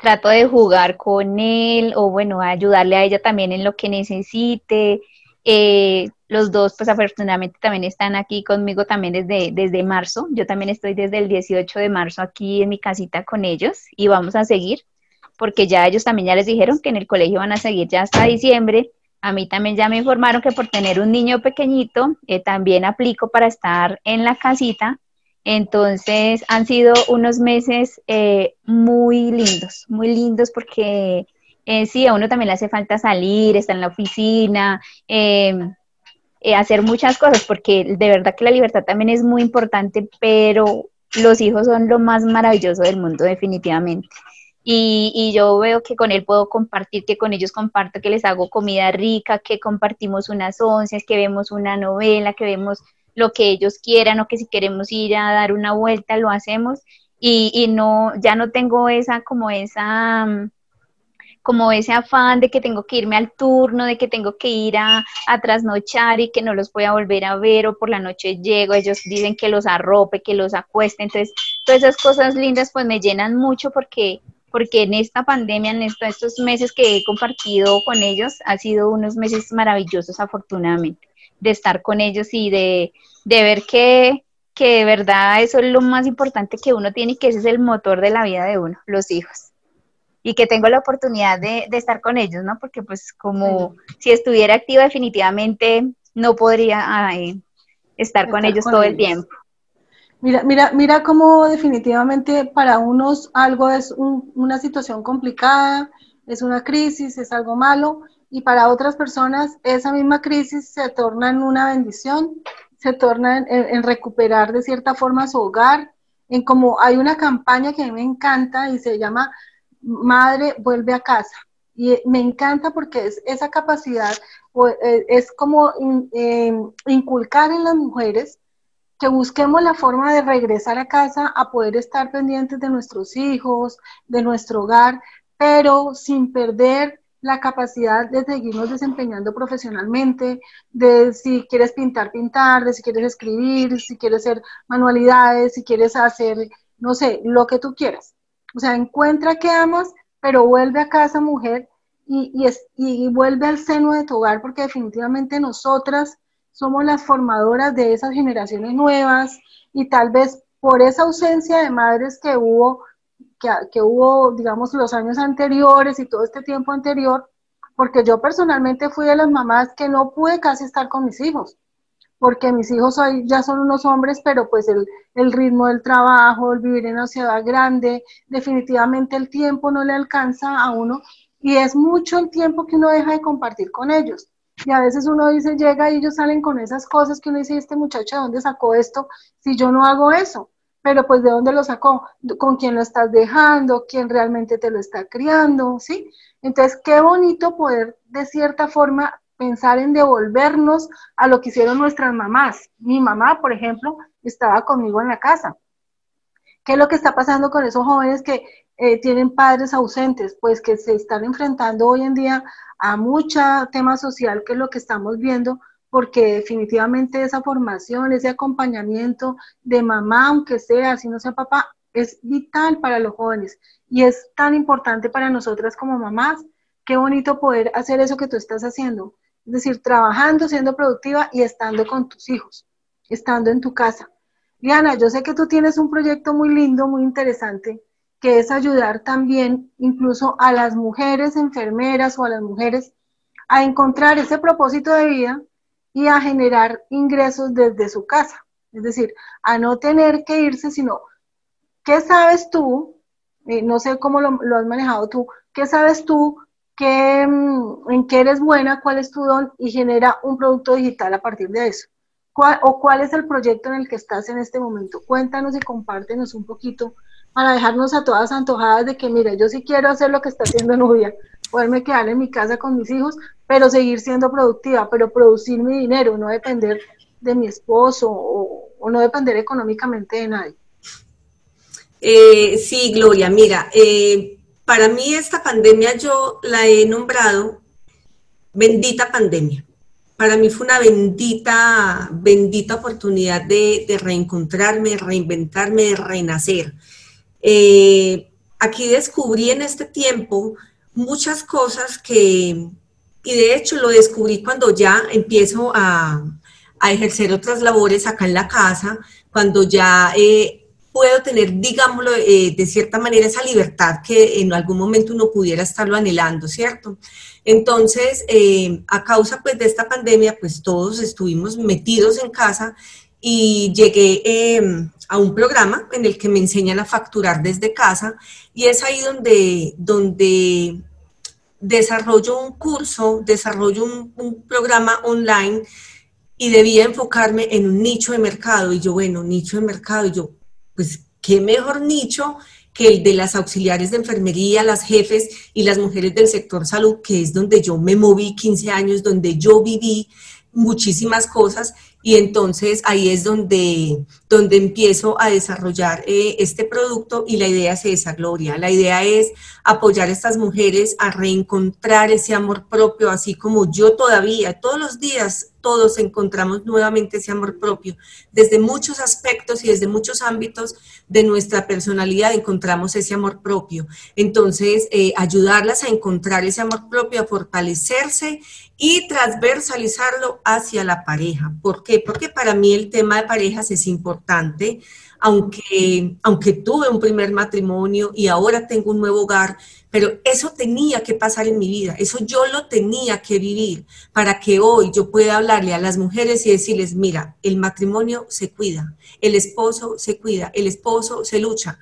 trato de jugar con él o bueno, ayudarle a ella también en lo que necesite. Eh, los dos, pues afortunadamente también están aquí conmigo también desde, desde marzo. Yo también estoy desde el 18 de marzo aquí en mi casita con ellos y vamos a seguir porque ya ellos también ya les dijeron que en el colegio van a seguir ya hasta diciembre. A mí también ya me informaron que por tener un niño pequeñito eh, también aplico para estar en la casita entonces han sido unos meses eh, muy lindos, muy lindos porque eh, sí, a uno también le hace falta salir, estar en la oficina, em, eh, hacer muchas cosas, porque de verdad que la libertad también es muy importante, pero los hijos son lo más maravilloso del mundo definitivamente. Y, y, yo veo que con él puedo compartir, que con ellos comparto, que les hago comida rica, que compartimos unas once, que vemos una novela, que vemos lo que ellos quieran o que si queremos ir a dar una vuelta lo hacemos. Y, y no, ya no tengo esa como esa como ese afán de que tengo que irme al turno, de que tengo que ir a, a, trasnochar y que no los voy a volver a ver o por la noche llego, ellos dicen que los arrope, que los acueste, entonces todas esas cosas lindas pues me llenan mucho porque porque en esta pandemia, en estos meses que he compartido con ellos, ha sido unos meses maravillosos afortunadamente, de estar con ellos y de, de ver que, que de verdad eso es lo más importante que uno tiene y que ese es el motor de la vida de uno, los hijos y que tengo la oportunidad de, de, estar con ellos, ¿no? Porque pues como si estuviera activa definitivamente no podría estar, estar con ellos todo el tiempo. Mira, mira, mira cómo definitivamente para unos algo es una situación complicada, es una crisis, es algo malo, y para otras personas esa misma crisis se torna en una bendición, se torna en, recuperar de cierta forma su hogar, en como hay una campaña que a mí me encanta y se llama Madre vuelve a casa. Y me encanta porque es esa capacidad, eh, es como eh, inculcar en las mujeres que busquemos la forma de regresar a casa a poder estar pendientes de nuestros hijos, de nuestro hogar, pero sin perder la capacidad de seguirnos desempeñando profesionalmente, de si quieres pintar, pintar, de si quieres escribir, si quieres hacer manualidades, si quieres hacer, no sé, lo que tú quieras. O sea, encuentra que amas, pero vuelve a casa mujer y, y, es, y vuelve al seno de tu hogar, porque definitivamente nosotras somos las formadoras de esas generaciones nuevas y tal vez por esa ausencia de madres que hubo, que, hubo, digamos, los años anteriores y todo este tiempo anterior, porque yo personalmente fui de las mamás que no pude casi estar con mis hijos, porque mis hijos hoy ya son unos hombres, pero pues el, el ritmo del trabajo, el vivir en una ciudad grande, definitivamente el tiempo no le alcanza a uno y es mucho el tiempo que uno deja de compartir con ellos. Y a veces uno dice, llega y ellos salen con esas cosas que uno dice, este muchacho, ¿de dónde sacó esto? Si yo no hago eso. Pero pues ¿de dónde lo sacó? ¿Con quién lo estás dejando? ¿Quién realmente te lo está criando? ¿Sí? Entonces, qué bonito poder de cierta forma pensar en devolvernos a lo que hicieron nuestras mamás. Mi mamá, por ejemplo, estaba conmigo en la casa. ¿Qué es lo que está pasando con esos jóvenes que eh, tienen padres ausentes? Pues que se están enfrentando hoy en día a mucho tema social, que es lo que estamos viendo, porque definitivamente esa formación, ese acompañamiento de mamá, aunque sea, si no sea papá, es vital para los jóvenes y es tan importante para nosotras como mamás. Qué bonito poder hacer eso que tú estás haciendo, es decir, trabajando, siendo productiva y estando con tus hijos, estando en tu casa. Diana, yo sé que tú tienes un proyecto muy lindo, muy interesante, que es ayudar también incluso a las mujeres enfermeras o a las mujeres a encontrar ese propósito de vida y a generar ingresos desde su casa. Es decir, a no tener que irse, sino, ¿qué sabes tú? Eh, no sé cómo lo, has manejado tú, ¿qué sabes tú? Qué, mm, ¿En qué eres buena? ¿Cuál es tu don? Y genera un producto digital a partir de eso. ¿O cuál es el proyecto en el que estás en este momento? Cuéntanos y compártenos un poquito para dejarnos a todas antojadas de que, mire, yo sí quiero hacer lo que está haciendo Nubia, poderme quedar en mi casa con mis hijos, pero seguir siendo productiva, pero producir mi dinero, no depender de mi esposo o, no depender económicamente de nadie. Eh, sí, Gloria, mira, eh, para mí esta pandemia yo la he nombrado bendita pandemia. Para mí fue una bendita, bendita oportunidad de, de reencontrarme, reinventarme, de renacer. Eh, aquí descubrí en este tiempo muchas cosas que, y de hecho lo descubrí cuando ya empiezo a, ejercer otras labores acá en la casa, cuando ya eh, puedo tener, digámoslo, eh, de cierta manera esa libertad que en algún momento uno pudiera estarlo anhelando, ¿cierto? Entonces, a causa pues de esta pandemia, pues todos estuvimos metidos en casa y llegué em, a un programa en el que me enseñan a facturar desde casa y es ahí donde, donde desarrollo un curso, desarrollo un, programa online y debía enfocarme en un nicho de mercado. Y yo, bueno, nicho de mercado, y yo, pues, ¿qué mejor nicho que el de las auxiliares de enfermería, las jefes y las mujeres del sector salud, que es donde yo me moví 15 años, donde yo viví muchísimas cosas y entonces ahí es donde, donde empiezo a desarrollar eh, este producto y la idea es esa, Gloria. La idea es apoyar a estas mujeres a reencontrar ese amor propio, así como yo todavía, todos los días, todos encontramos nuevamente ese amor propio. Desde muchos aspectos y desde muchos ámbitos de nuestra personalidad encontramos ese amor propio. Entonces, eh, ayudarlas a encontrar ese amor propio, a fortalecerse y transversalizarlo hacia la pareja. ¿Por qué? Porque para mí el tema de parejas es importante, aunque, aunque tuve un primer matrimonio y ahora tengo un nuevo hogar, pero eso tenía que pasar en mi vida, eso yo lo tenía que vivir para que hoy yo pueda hablarle a las mujeres y decirles, mira, el matrimonio se cuida, el esposo se cuida, el esposo se lucha.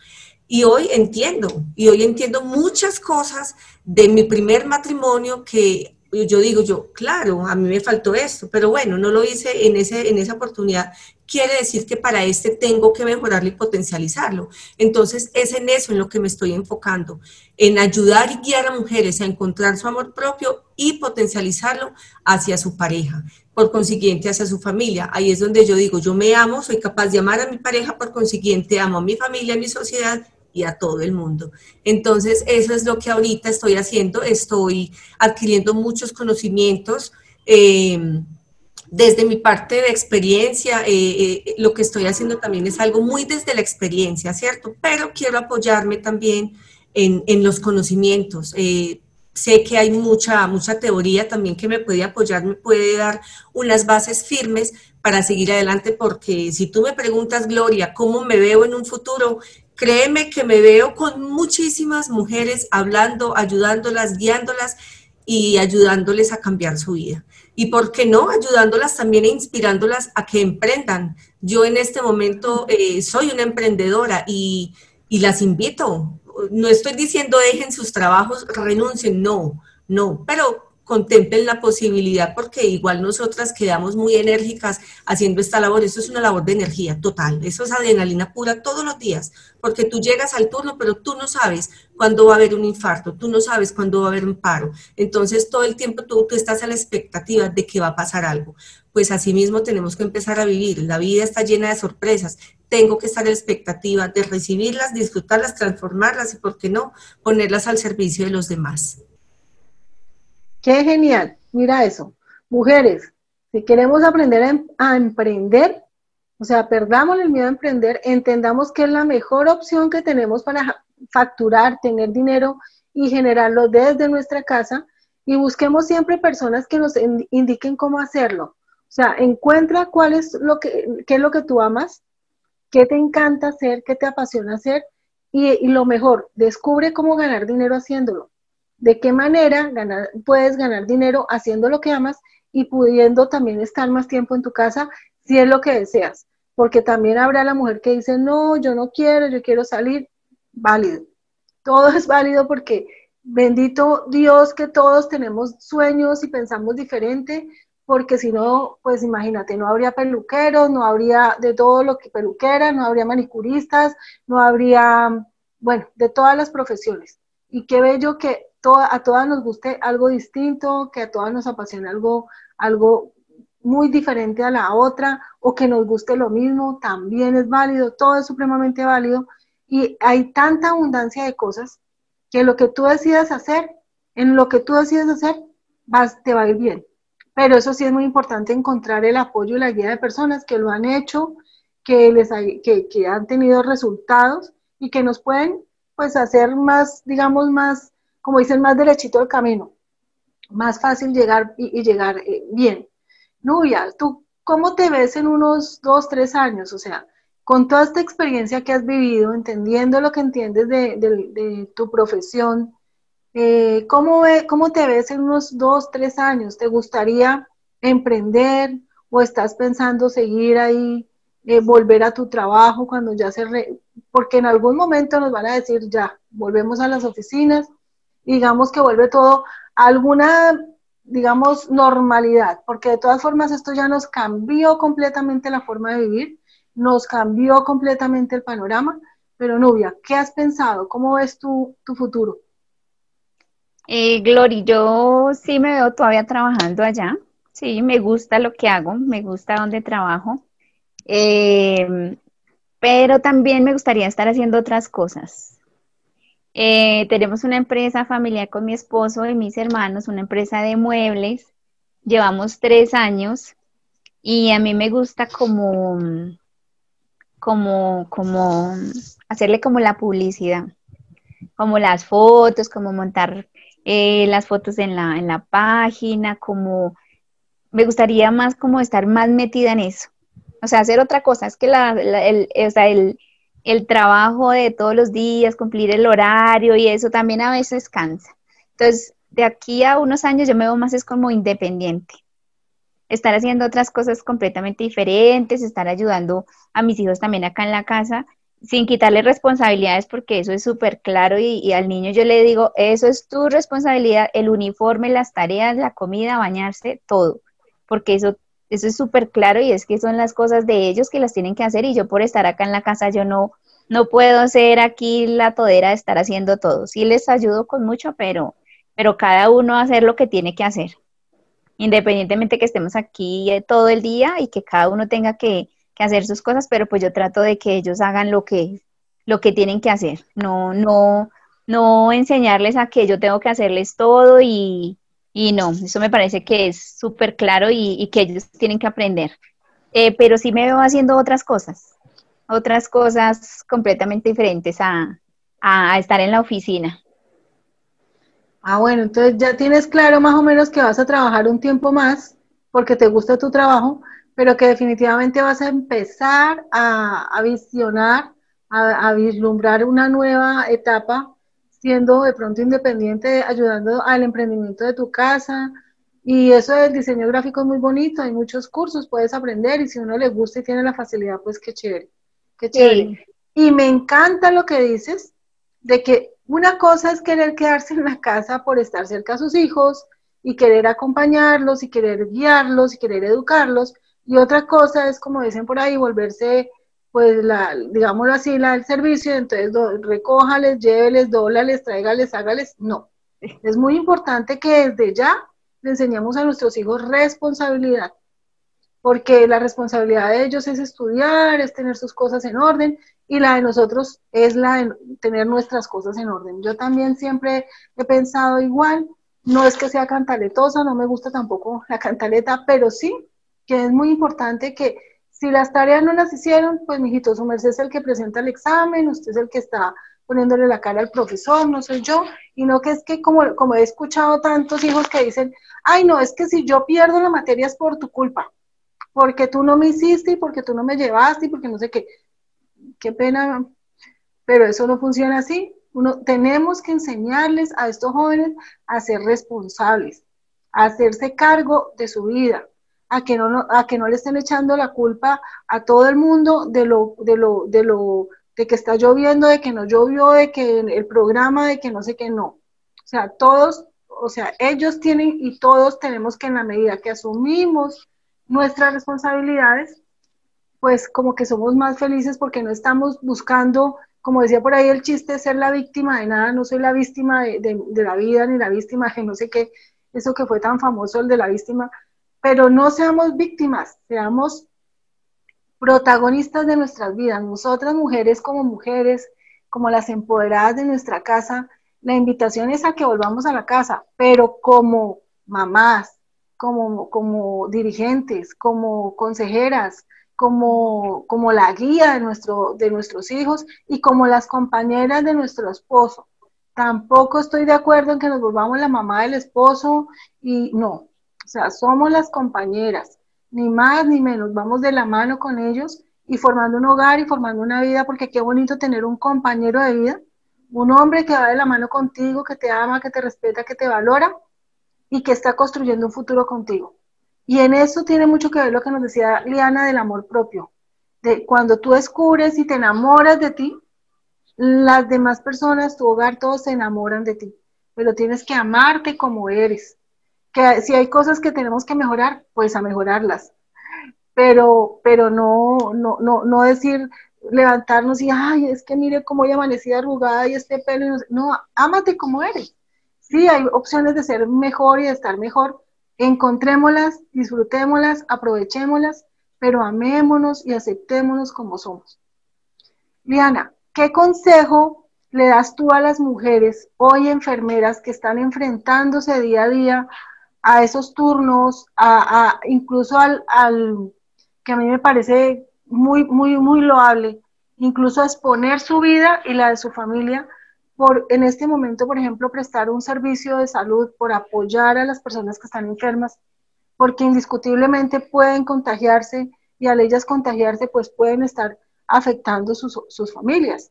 Y hoy entiendo, y hoy entiendo muchas cosas de mi primer matrimonio que yo digo yo, claro, a mí me faltó esto, pero bueno, no lo hice en, ese, en esa oportunidad. Quiere decir que para este tengo que mejorarlo y potencializarlo. Entonces, es en eso en lo que me estoy enfocando, en ayudar y guiar a mujeres a encontrar su amor propio y potencializarlo hacia su pareja, por consiguiente hacia su familia. Ahí es donde yo digo, yo me amo, soy capaz de amar a mi pareja, por consiguiente amo a mi familia, a mi sociedad y a todo el mundo. Entonces, eso es lo que ahorita estoy haciendo, estoy adquiriendo muchos conocimientos. Em, desde mi parte de experiencia, eh, eh, lo que estoy haciendo también es algo muy desde la experiencia, ¿cierto? Pero quiero apoyarme también en, en los conocimientos. Eh, sé que hay mucha, mucha teoría también que me puede apoyar, me puede dar unas bases firmes para seguir adelante, porque si tú me preguntas, Gloria, ¿cómo me veo en un futuro? Créeme que me veo con muchísimas mujeres hablando, ayudándolas, guiándolas y ayudándoles a cambiar su vida. Y por qué no, ayudándolas también e inspirándolas a que emprendan. Yo en este momento eh, soy una emprendedora y, y las invito. No estoy diciendo dejen sus trabajos, renuncien, no, no, pero contemplen la posibilidad porque igual nosotras quedamos muy enérgicas haciendo esta labor. Eso es una labor de energía total. Eso es adrenalina pura todos los días porque tú llegas al turno, pero tú no sabes cuándo va a haber un infarto, tú no sabes cuándo va a haber un paro. Entonces todo el tiempo tú, tú estás a la expectativa de que va a pasar algo. Pues así mismo tenemos que empezar a vivir. La vida está llena de sorpresas. Tengo que estar a la expectativa de recibirlas, disfrutarlas, transformarlas y, ¿por qué no?, ponerlas al servicio de los demás. Qué genial, mira eso. Mujeres, si queremos aprender a, em, emprender, o sea, perdamos el miedo a emprender, entendamos que es la mejor opción que tenemos para facturar, tener dinero y generarlo desde nuestra casa y busquemos siempre personas que nos indiquen cómo hacerlo. O sea, encuentra cuál es lo que, qué es lo que tú amas, qué te encanta hacer, qué te apasiona hacer y lo mejor, descubre cómo ganar dinero haciéndolo de qué manera puedes ganar dinero haciendo lo que amas y pudiendo también estar más tiempo en tu casa si es lo que deseas. Porque también habrá la mujer que dice, no, yo no quiero, yo quiero salir. Válido. Todo *laughs* es válido porque bendito Dios que todos tenemos sueños y pensamos diferente, porque si no, pues imagínate, no habría peluqueros, no habría de todo lo que peluquera, no habría manicuristas, no habría, bueno, de todas las profesiones. Y qué bello que a todas nos guste algo distinto, que a todas nos apasione algo, algo muy diferente a la otra o que nos guste lo mismo, también es válido, todo es supremamente válido y hay tanta abundancia de cosas que lo que tú decidas hacer, en lo que tú decides hacer, vas, te va a ir bien. Pero eso sí es muy importante encontrar el apoyo y la guía de personas que lo han hecho, que, les que, que han tenido resultados y que nos pueden pues hacer más, digamos, más como dicen, más derechito el camino, más fácil llegar y, llegar eh, bien. Nubia, ¿tú cómo te ves en unos dos, tres años? O sea, con toda esta experiencia que has vivido, entendiendo lo que entiendes de, tu profesión, eh, ¿cómo, ¿cómo te ves en unos dos, tres años? ¿Te gustaría emprender o estás pensando seguir ahí, eh, volver a tu trabajo cuando ya se... Porque en algún momento nos van a decir, ya, volvemos a las oficinas digamos que vuelve todo a alguna, digamos, normalidad, porque de todas formas esto ya nos cambió completamente la forma de vivir, nos cambió completamente el panorama, Pero Nubia, ¿qué has pensado? ¿Cómo ves tu, tu futuro? Eh, Glory, yo sí me veo todavía trabajando allá. Sí, me gusta lo que hago, me gusta donde trabajo. Eh, pero también me gustaría estar haciendo otras cosas. Eh, tenemos una empresa familiar con mi esposo y mis hermanos, una empresa de muebles. Llevamos tres años y a mí me gusta como, como, como hacerle como la publicidad, como las fotos, como montar eh, las fotos en la, en la página, como me gustaría más como estar más metida en eso. O sea, hacer otra cosa. Es que la, el, o sea, el, el trabajo de todos los días, cumplir el horario y eso también a veces cansa. Entonces, de aquí a unos años yo me veo más es como independiente. Estar haciendo otras cosas completamente diferentes, estar ayudando a mis hijos también acá en la casa, sin quitarle responsabilidades, porque eso es súper claro y, y, al niño yo le digo, eso es tu responsabilidad, el uniforme, las tareas, la comida, bañarse, todo, porque eso eso es súper claro y es que son las cosas de ellos que las tienen que hacer y yo por estar acá en la casa yo no, no puedo ser aquí la todera de estar haciendo todo. Sí les ayudo con mucho, pero, pero cada uno a hacer lo que tiene que hacer. Independientemente que estemos aquí eh, todo el día y que cada uno tenga que, que hacer sus cosas, pero pues yo trato de que ellos hagan lo que, lo que tienen que hacer. No, no, no enseñarles a que yo tengo que hacerles todo y, y no, eso me parece que es súper claro y, que ellos tienen que aprender. Eh, pero sí me veo haciendo otras cosas, otras cosas completamente diferentes a, estar en la oficina. Ah, bueno, entonces ya tienes claro más o menos que vas a trabajar un tiempo más porque te gusta tu trabajo, pero que definitivamente vas a empezar a, visionar, a, a, vislumbrar una nueva etapa siendo de pronto independiente, ayudando al emprendimiento de tu casa. Y eso del diseño gráfico es muy bonito, hay muchos cursos, puedes aprender y si uno le gusta y tiene la facilidad, pues qué chévere, qué chévere. Y me encanta lo que dices de que una cosa es querer quedarse en la casa por estar cerca a sus hijos y querer acompañarlos y querer guiarlos y querer educarlos. Y otra cosa es, como dicen por ahí, volverse pues la, digámoslo así, la del servicio, entonces do, recójales, lléveles, dólales, tráigales, hágales, no. Es muy importante que desde ya le enseñemos a nuestros hijos responsabilidad, porque la responsabilidad de ellos es estudiar, es tener sus cosas en orden, y la de nosotros es la de tener nuestras cosas en orden. Yo también siempre he pensado igual, no es que sea cantaletosa, no me gusta tampoco la cantaleta, pero sí que es muy importante que si las tareas no las hicieron, pues mijito, su merced es el que presenta el examen, usted es el que está poniéndole la cara al profesor, no soy yo, y no que es que como, he escuchado tantos hijos que dicen, ay no, es que si yo pierdo la materia es por tu culpa, porque tú no me hiciste y porque tú no me llevaste y porque no sé qué, qué pena, pero eso no funciona así. Uno, tenemos que enseñarles a estos jóvenes a ser responsables, a hacerse cargo de su vida, a que no, a que no le estén echando la culpa a todo el mundo de lo, de lo, de lo, de que está lloviendo, de que no llovió, de que el programa, de que no sé qué no. O sea, todos, o sea, ellos tienen y todos tenemos que en la medida que asumimos nuestras responsabilidades, pues como que somos más felices porque no estamos buscando, como decía por ahí el chiste, ser la víctima de nada, no soy la víctima de, de la vida ni la víctima de no sé qué, eso que fue tan famoso el de la víctima, pero no seamos víctimas, seamos protagonistas de nuestras vidas. Nosotras mujeres como mujeres, como las empoderadas de nuestra casa, la invitación es a que volvamos a la casa, pero como mamás, como, como dirigentes, como consejeras, como, como la guía de, nuestro, de nuestros hijos y como las compañeras de nuestro esposo. Tampoco estoy de acuerdo en que nos volvamos la mamá del esposo y no, o sea, somos las compañeras, ni más ni menos, vamos de la mano con ellos y formando un hogar y formando una vida, porque qué bonito tener un compañero de vida, un hombre que va de la mano contigo, que te ama, que te respeta, que te valora y que está construyendo un futuro contigo. Y en eso tiene mucho que ver lo que nos decía Liana del amor propio. De cuando tú descubres y te enamoras de ti, las demás personas, tu hogar, todos se enamoran de ti. Pero tienes que amarte como eres que si hay cosas que tenemos que mejorar, pues a mejorarlas. Pero, pero no, no, no, no decir, levantarnos y, ay, es que mire cómo hoy amanecida arrugada y este pelo. No, ámate como eres. Sí, hay opciones de ser mejor y de estar mejor. Encontrémoslas, disfrutémoslas, aprovechémoslas, pero amémonos y aceptémonos como somos. Liana, ¿qué consejo le das tú a las mujeres, hoy enfermeras, que están enfrentándose día a día a esos turnos, a, incluso al, al, que a mí me parece muy, muy, muy loable, incluso a exponer su vida y la de su familia por en este momento, por ejemplo, prestar un servicio de salud, por apoyar a las personas que están enfermas, porque indiscutiblemente pueden contagiarse y al ellas contagiarse, pues pueden estar afectando sus, sus familias.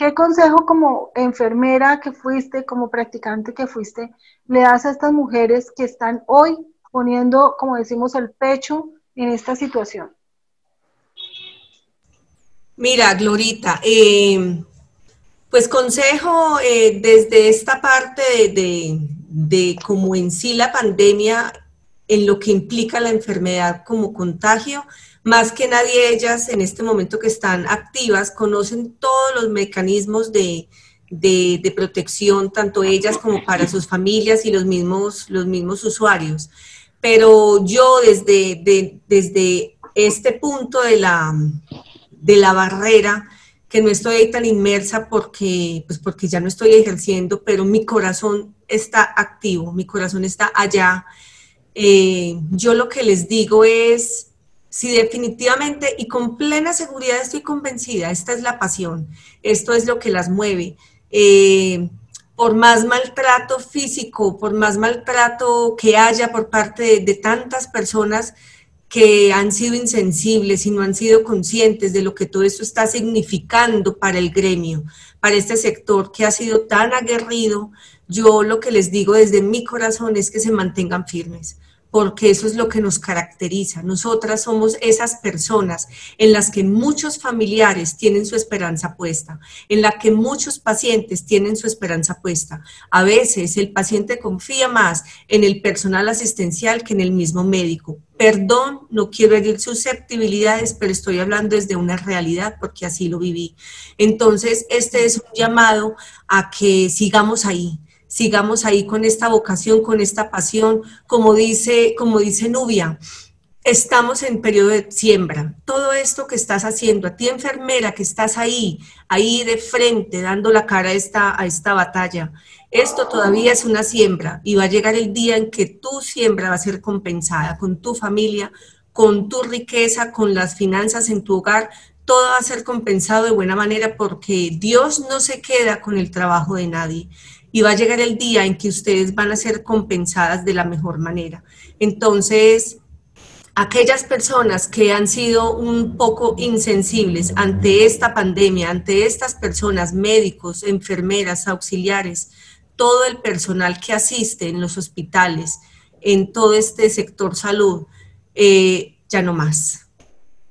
¿Qué consejo como enfermera que fuiste, como practicante que fuiste, le das a estas mujeres que están hoy poniendo, como decimos, el pecho en esta situación? Mira, Glorita, eh, pues consejo eh, desde esta parte de, de, como en sí la pandemia, en lo que implica la enfermedad como contagio, más que nadie ellas en este momento que están activas conocen todos los mecanismos de, protección, tanto ellas como para sus familias y los mismos, los mismos usuarios. Pero yo desde, desde este punto de la, de la barrera, que no estoy tan inmersa porque, pues porque ya no estoy ejerciendo, pero mi corazón está activo, mi corazón está allá. Eh, yo lo que les digo es, si definitivamente y con plena seguridad estoy convencida, esta es la pasión, esto es lo que las mueve. Eh, por más maltrato físico, por más maltrato que haya por parte de, tantas personas que han sido insensibles y no han sido conscientes de lo que todo esto está significando para el gremio, para este sector que ha sido tan aguerrido, yo lo que les digo desde mi corazón es que se mantengan firmes porque eso es lo que nos caracteriza. Nosotras somos esas personas en las que muchos familiares tienen su esperanza puesta, en la que muchos pacientes tienen su esperanza puesta. A veces el paciente confía más en el personal asistencial que en el mismo médico. Perdón, no quiero herir susceptibilidades, pero estoy hablando desde una realidad porque así lo viví. Entonces, este es un llamado a que sigamos ahí, sigamos ahí con esta vocación, con esta pasión, como dice, como dice Nubia. Estamos en periodo de siembra. Todo esto que estás haciendo, a ti enfermera que estás ahí, ahí de frente, dando la cara a esta, a esta batalla, esto todavía es una siembra y va a llegar el día en que tu siembra va a ser compensada con tu familia, con tu riqueza, con las finanzas en tu hogar, todo va a ser compensado de buena manera porque Dios no se queda con el trabajo de nadie y va a llegar el día en que ustedes van a ser compensadas de la mejor manera. Entonces, aquellas personas que han sido un poco insensibles ante esta pandemia, ante estas personas, médicos, enfermeras, auxiliares, todo el personal que asiste en los hospitales, en todo este sector salud, eh, ya no más,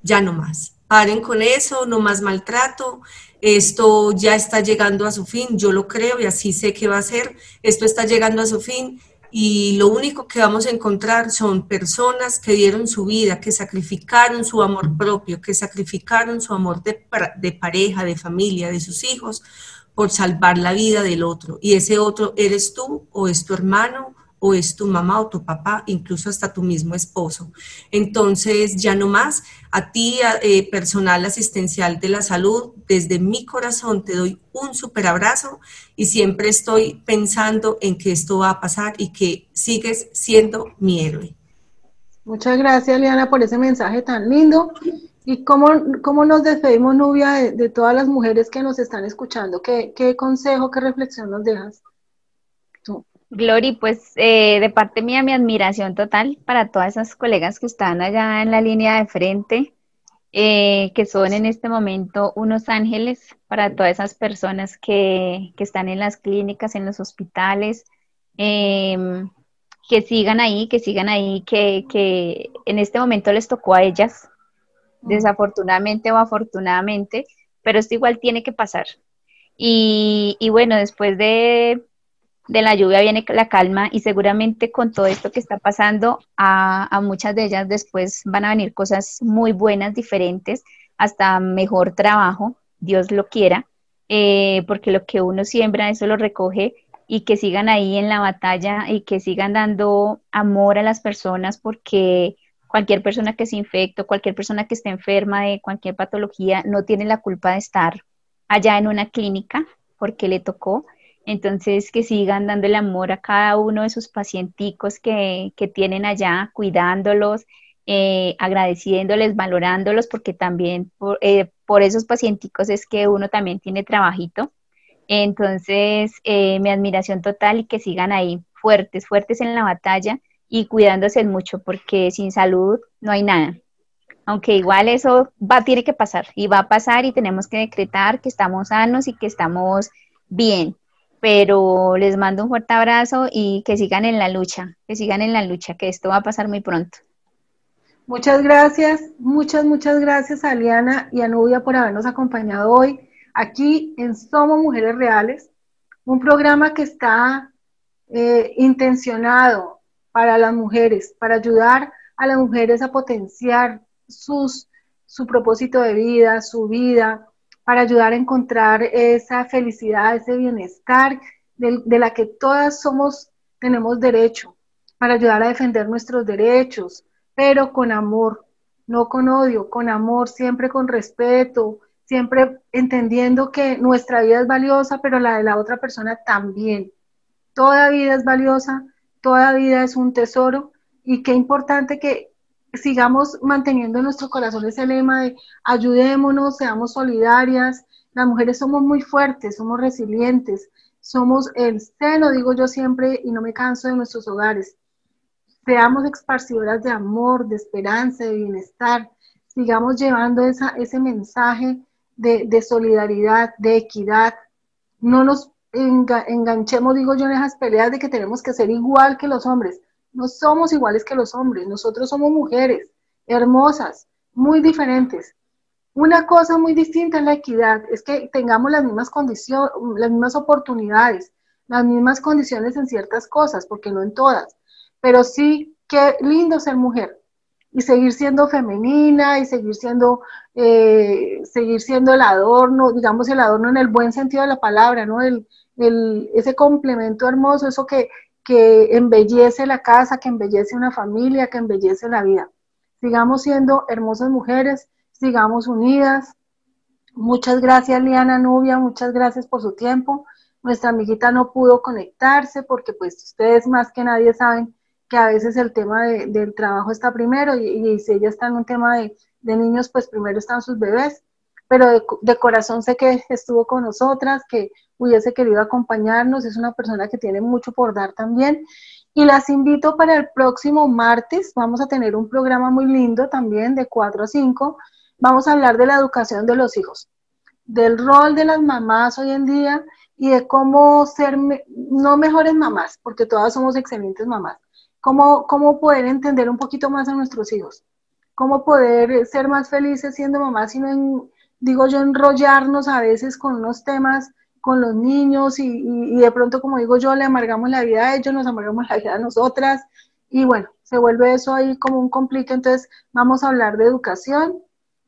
ya no más. Paren con eso, no más maltrato, esto ya está llegando a su fin, yo lo creo y así sé que va a ser, esto está llegando a su fin y lo único que vamos a encontrar son personas que dieron su vida, que sacrificaron su amor propio, que sacrificaron su amor de, de pareja, de familia, de sus hijos, por salvar la vida del otro. Y ese otro eres tú o es tu hermano o es tu mamá o tu papá, incluso hasta tu mismo esposo. Entonces, ya no más, a ti, eh, personal asistencial de la salud, desde mi corazón te doy un super abrazo y siempre estoy pensando en que esto va a pasar y que sigues siendo mi héroe. Muchas gracias, Liana, por ese mensaje tan lindo. ¿Y cómo, cómo nos despedimos, Nubia, de, todas las mujeres que nos están escuchando? ¿Qué, qué consejo, qué reflexión nos dejas? Glory, pues eh, de parte mía mi admiración total para todas esas colegas que están allá en la línea de frente, eh, que son en este momento unos ángeles para todas esas personas que, están en las clínicas, en los hospitales, em, que sigan ahí, que sigan ahí, que, que en este momento les tocó a ellas, desafortunadamente o afortunadamente, pero esto igual tiene que pasar. Y, y bueno, después de de la lluvia viene la calma y seguramente con todo esto que está pasando, a, muchas de ellas después van a venir cosas muy buenas, diferentes, hasta mejor trabajo, Dios lo quiera, eh, porque lo que uno siembra, eso lo recoge y que sigan ahí en la batalla y que sigan dando amor a las personas porque cualquier persona que se infecte, cualquier persona que esté enferma de cualquier patología no tiene la culpa de estar allá en una clínica porque le tocó. Entonces, que sigan dando el amor a cada uno de sus pacienticos que, que tienen allá, cuidándolos, eh, agradeciéndoles, valorándolos, porque también por, eh, por, esos pacienticos es que uno también tiene trabajito. Entonces, eh, mi admiración total y que sigan ahí fuertes, fuertes en la batalla y cuidándose mucho, porque sin salud no hay nada. Aunque igual eso va, tiene que pasar y va a pasar y tenemos que decretar que estamos sanos y que estamos bien. Pero les mando un fuerte abrazo y que sigan en la lucha, que sigan en la lucha, que esto va a pasar muy pronto. Muchas gracias, muchas, muchas gracias a Liana y a Nubia por habernos acompañado hoy aquí en Somos Mujeres Reales, un programa que está eh, intencionado para las mujeres, para ayudar a las mujeres a potenciar sus, su propósito de vida, su vida, para ayudar a encontrar esa felicidad, ese bienestar de, la que todas somos, tenemos derecho, para ayudar a defender nuestros derechos, pero con amor, no con odio, con amor, siempre con respeto, siempre entendiendo que nuestra vida es valiosa, pero la de la otra persona también. Toda vida es valiosa, toda vida es un tesoro y qué importante que sigamos manteniendo en nuestro corazón ese lema de ayudémonos, seamos solidarias. Las mujeres somos muy fuertes, somos resilientes, somos el seno, digo yo siempre, y no me canso de nuestros hogares seamos esparcidoras de amor, de esperanza, de bienestar, sigamos llevando esa, ese mensaje de, solidaridad, de equidad. No nos enganchemos, digo yo, en esas peleas de que tenemos que ser igual que los hombres. No somos iguales que los hombres, nosotros somos mujeres hermosas, muy diferentes. Una cosa muy distinta es la equidad, es que tengamos las mismas condiciones, las mismas oportunidades, las mismas condiciones en ciertas cosas, porque no en todas pero sí, qué lindo ser mujer y seguir siendo femenina y seguir siendo, eh, seguir siendo el adorno, digamos el adorno en el buen sentido de la palabra, ¿no? El, ese complemento hermoso, eso que, que embellece la casa, que embellece una familia, que embellece la vida. Sigamos siendo hermosas mujeres, sigamos unidas. Muchas gracias, Liana Nubia, muchas gracias por su tiempo. Nuestra amiguita no pudo conectarse porque pues ustedes más que nadie saben que a veces el tema del trabajo está primero y, si ella está en un tema de, niños, pues primero están sus bebés, pero de, corazón sé que estuvo con nosotras, que hubiese querido acompañarnos, es una persona que tiene mucho por dar también. Y las invito para el próximo martes, vamos a tener un programa muy lindo también de 4 a 5, vamos a hablar de la educación de los hijos, del rol de las mamás hoy en día y de cómo ser, no mejores mamás, porque todas somos excelentes mamás, cómo, cómo poder entender un poquito más a nuestros hijos, cómo poder ser más felices siendo mamás, sino digo yo, enrollarnos a veces con unos temas con los niños y, de pronto, como digo yo, le amargamos la vida a ellos, nos amargamos la vida a nosotras y bueno, se vuelve eso ahí como un conflicto. Entonces, vamos a hablar de educación,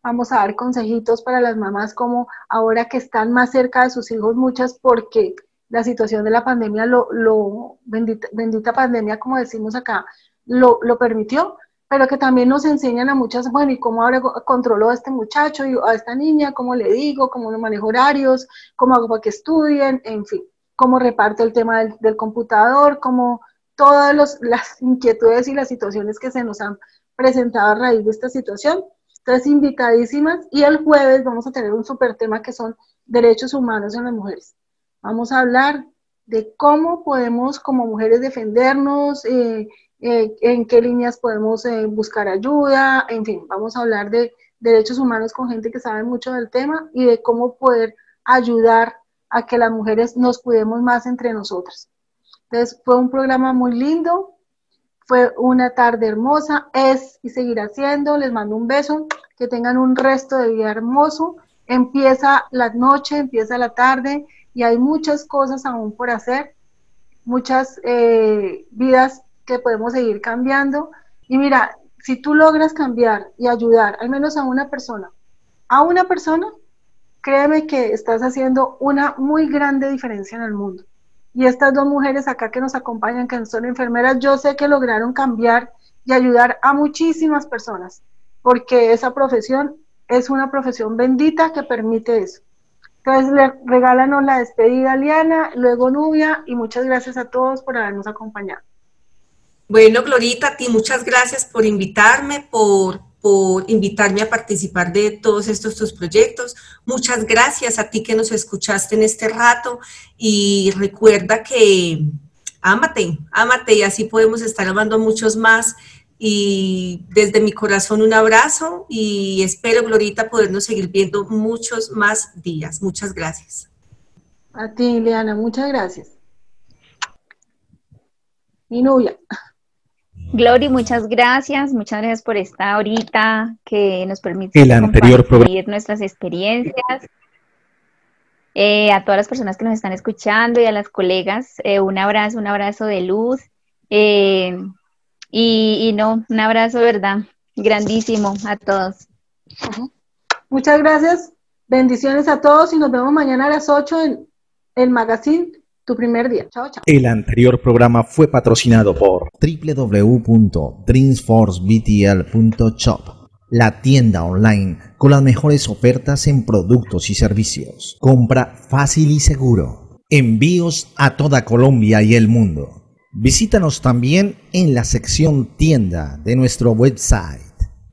vamos a dar consejitos para las mamás como ahora que están más cerca de sus hijos muchas porque la situación de la pandemia, lo, lo bendita, pandemia, como decimos acá, lo, lo, permitió, pero que también nos enseñan a muchas, bueno, ¿y cómo ahora controlo a este muchacho y a esta niña? ¿Cómo le digo? ¿Cómo le manejo horarios? ¿Cómo hago para que estudien? En fin, cómo reparto el tema del, del computador, cómo todas las inquietudes y las situaciones que se nos han presentado a raíz de esta situación. Entonces, invitadísimas. Y el jueves vamos a tener un super tema que son derechos humanos en las mujeres. Vamos a hablar de cómo podemos como mujeres defendernos, eh, eh, en qué líneas podemos eh, buscar ayuda, en fin, vamos a hablar de derechos humanos con gente que sabe mucho del tema y de cómo poder ayudar a que las mujeres nos cuidemos más entre nosotras. Entonces, fue un programa muy lindo, fue una tarde hermosa, es y seguirá siendo. Les mando un beso, que tengan un resto de día hermoso. Empieza la noche, empieza la tarde y hay muchas cosas aún por hacer, muchas eh, vidas que podemos seguir cambiando. Y mira, si tú logras cambiar y ayudar al menos a una persona a una persona, créeme que estás haciendo una muy grande diferencia en el mundo. Y estas dos mujeres acá que nos acompañan, que son enfermeras, yo sé que lograron cambiar y ayudar a muchísimas personas, porque esa profesión es una profesión bendita que permite eso. Entonces, le, regálanos la despedida, Liana, luego Nubia, y muchas gracias a todos por habernos acompañado. Bueno, Glorita, a ti muchas gracias por invitarme, por, por invitarme a participar de todos estos tus proyectos. Muchas gracias a ti que nos escuchaste en este rato y recuerda que ámate, ámate y así podemos estar amando a muchos más. Y desde mi corazón un abrazo y espero, Glorita, podernos seguir viendo muchos más días. Muchas gracias. A ti, Liana, muchas gracias. Y Nubia. Glory, muchas gracias, muchas gracias por esta horita que nos permite el anterior compartir nuestras experiencias. Eh, a todas las personas que nos están escuchando y a las colegas, eh, un abrazo, un abrazo de luz. Eh, y, y, no, un abrazo, ¿verdad? Grandísimo a todos. Muchas gracias, bendiciones a todos y nos vemos mañana a las 8 en el magazine tu primer día. Chao, chao. El anterior programa fue patrocinado por www.dreamsforcebtl.shop, la tienda online con las mejores ofertas en productos y servicios. Compra fácil y seguro. Envíos a toda Colombia y el mundo. Visítanos también en la sección tienda de nuestro website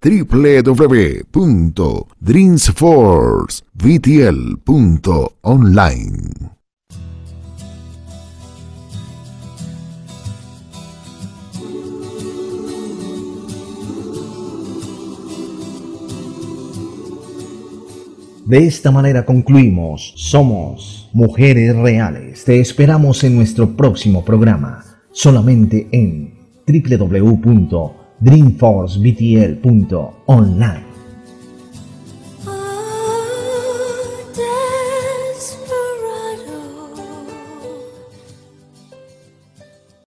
www.dreamsforcebtl.online De esta manera concluimos. Somos Mujeres Reales. Te esperamos en nuestro próximo programa, solamente en www.dreamforcebtl.online.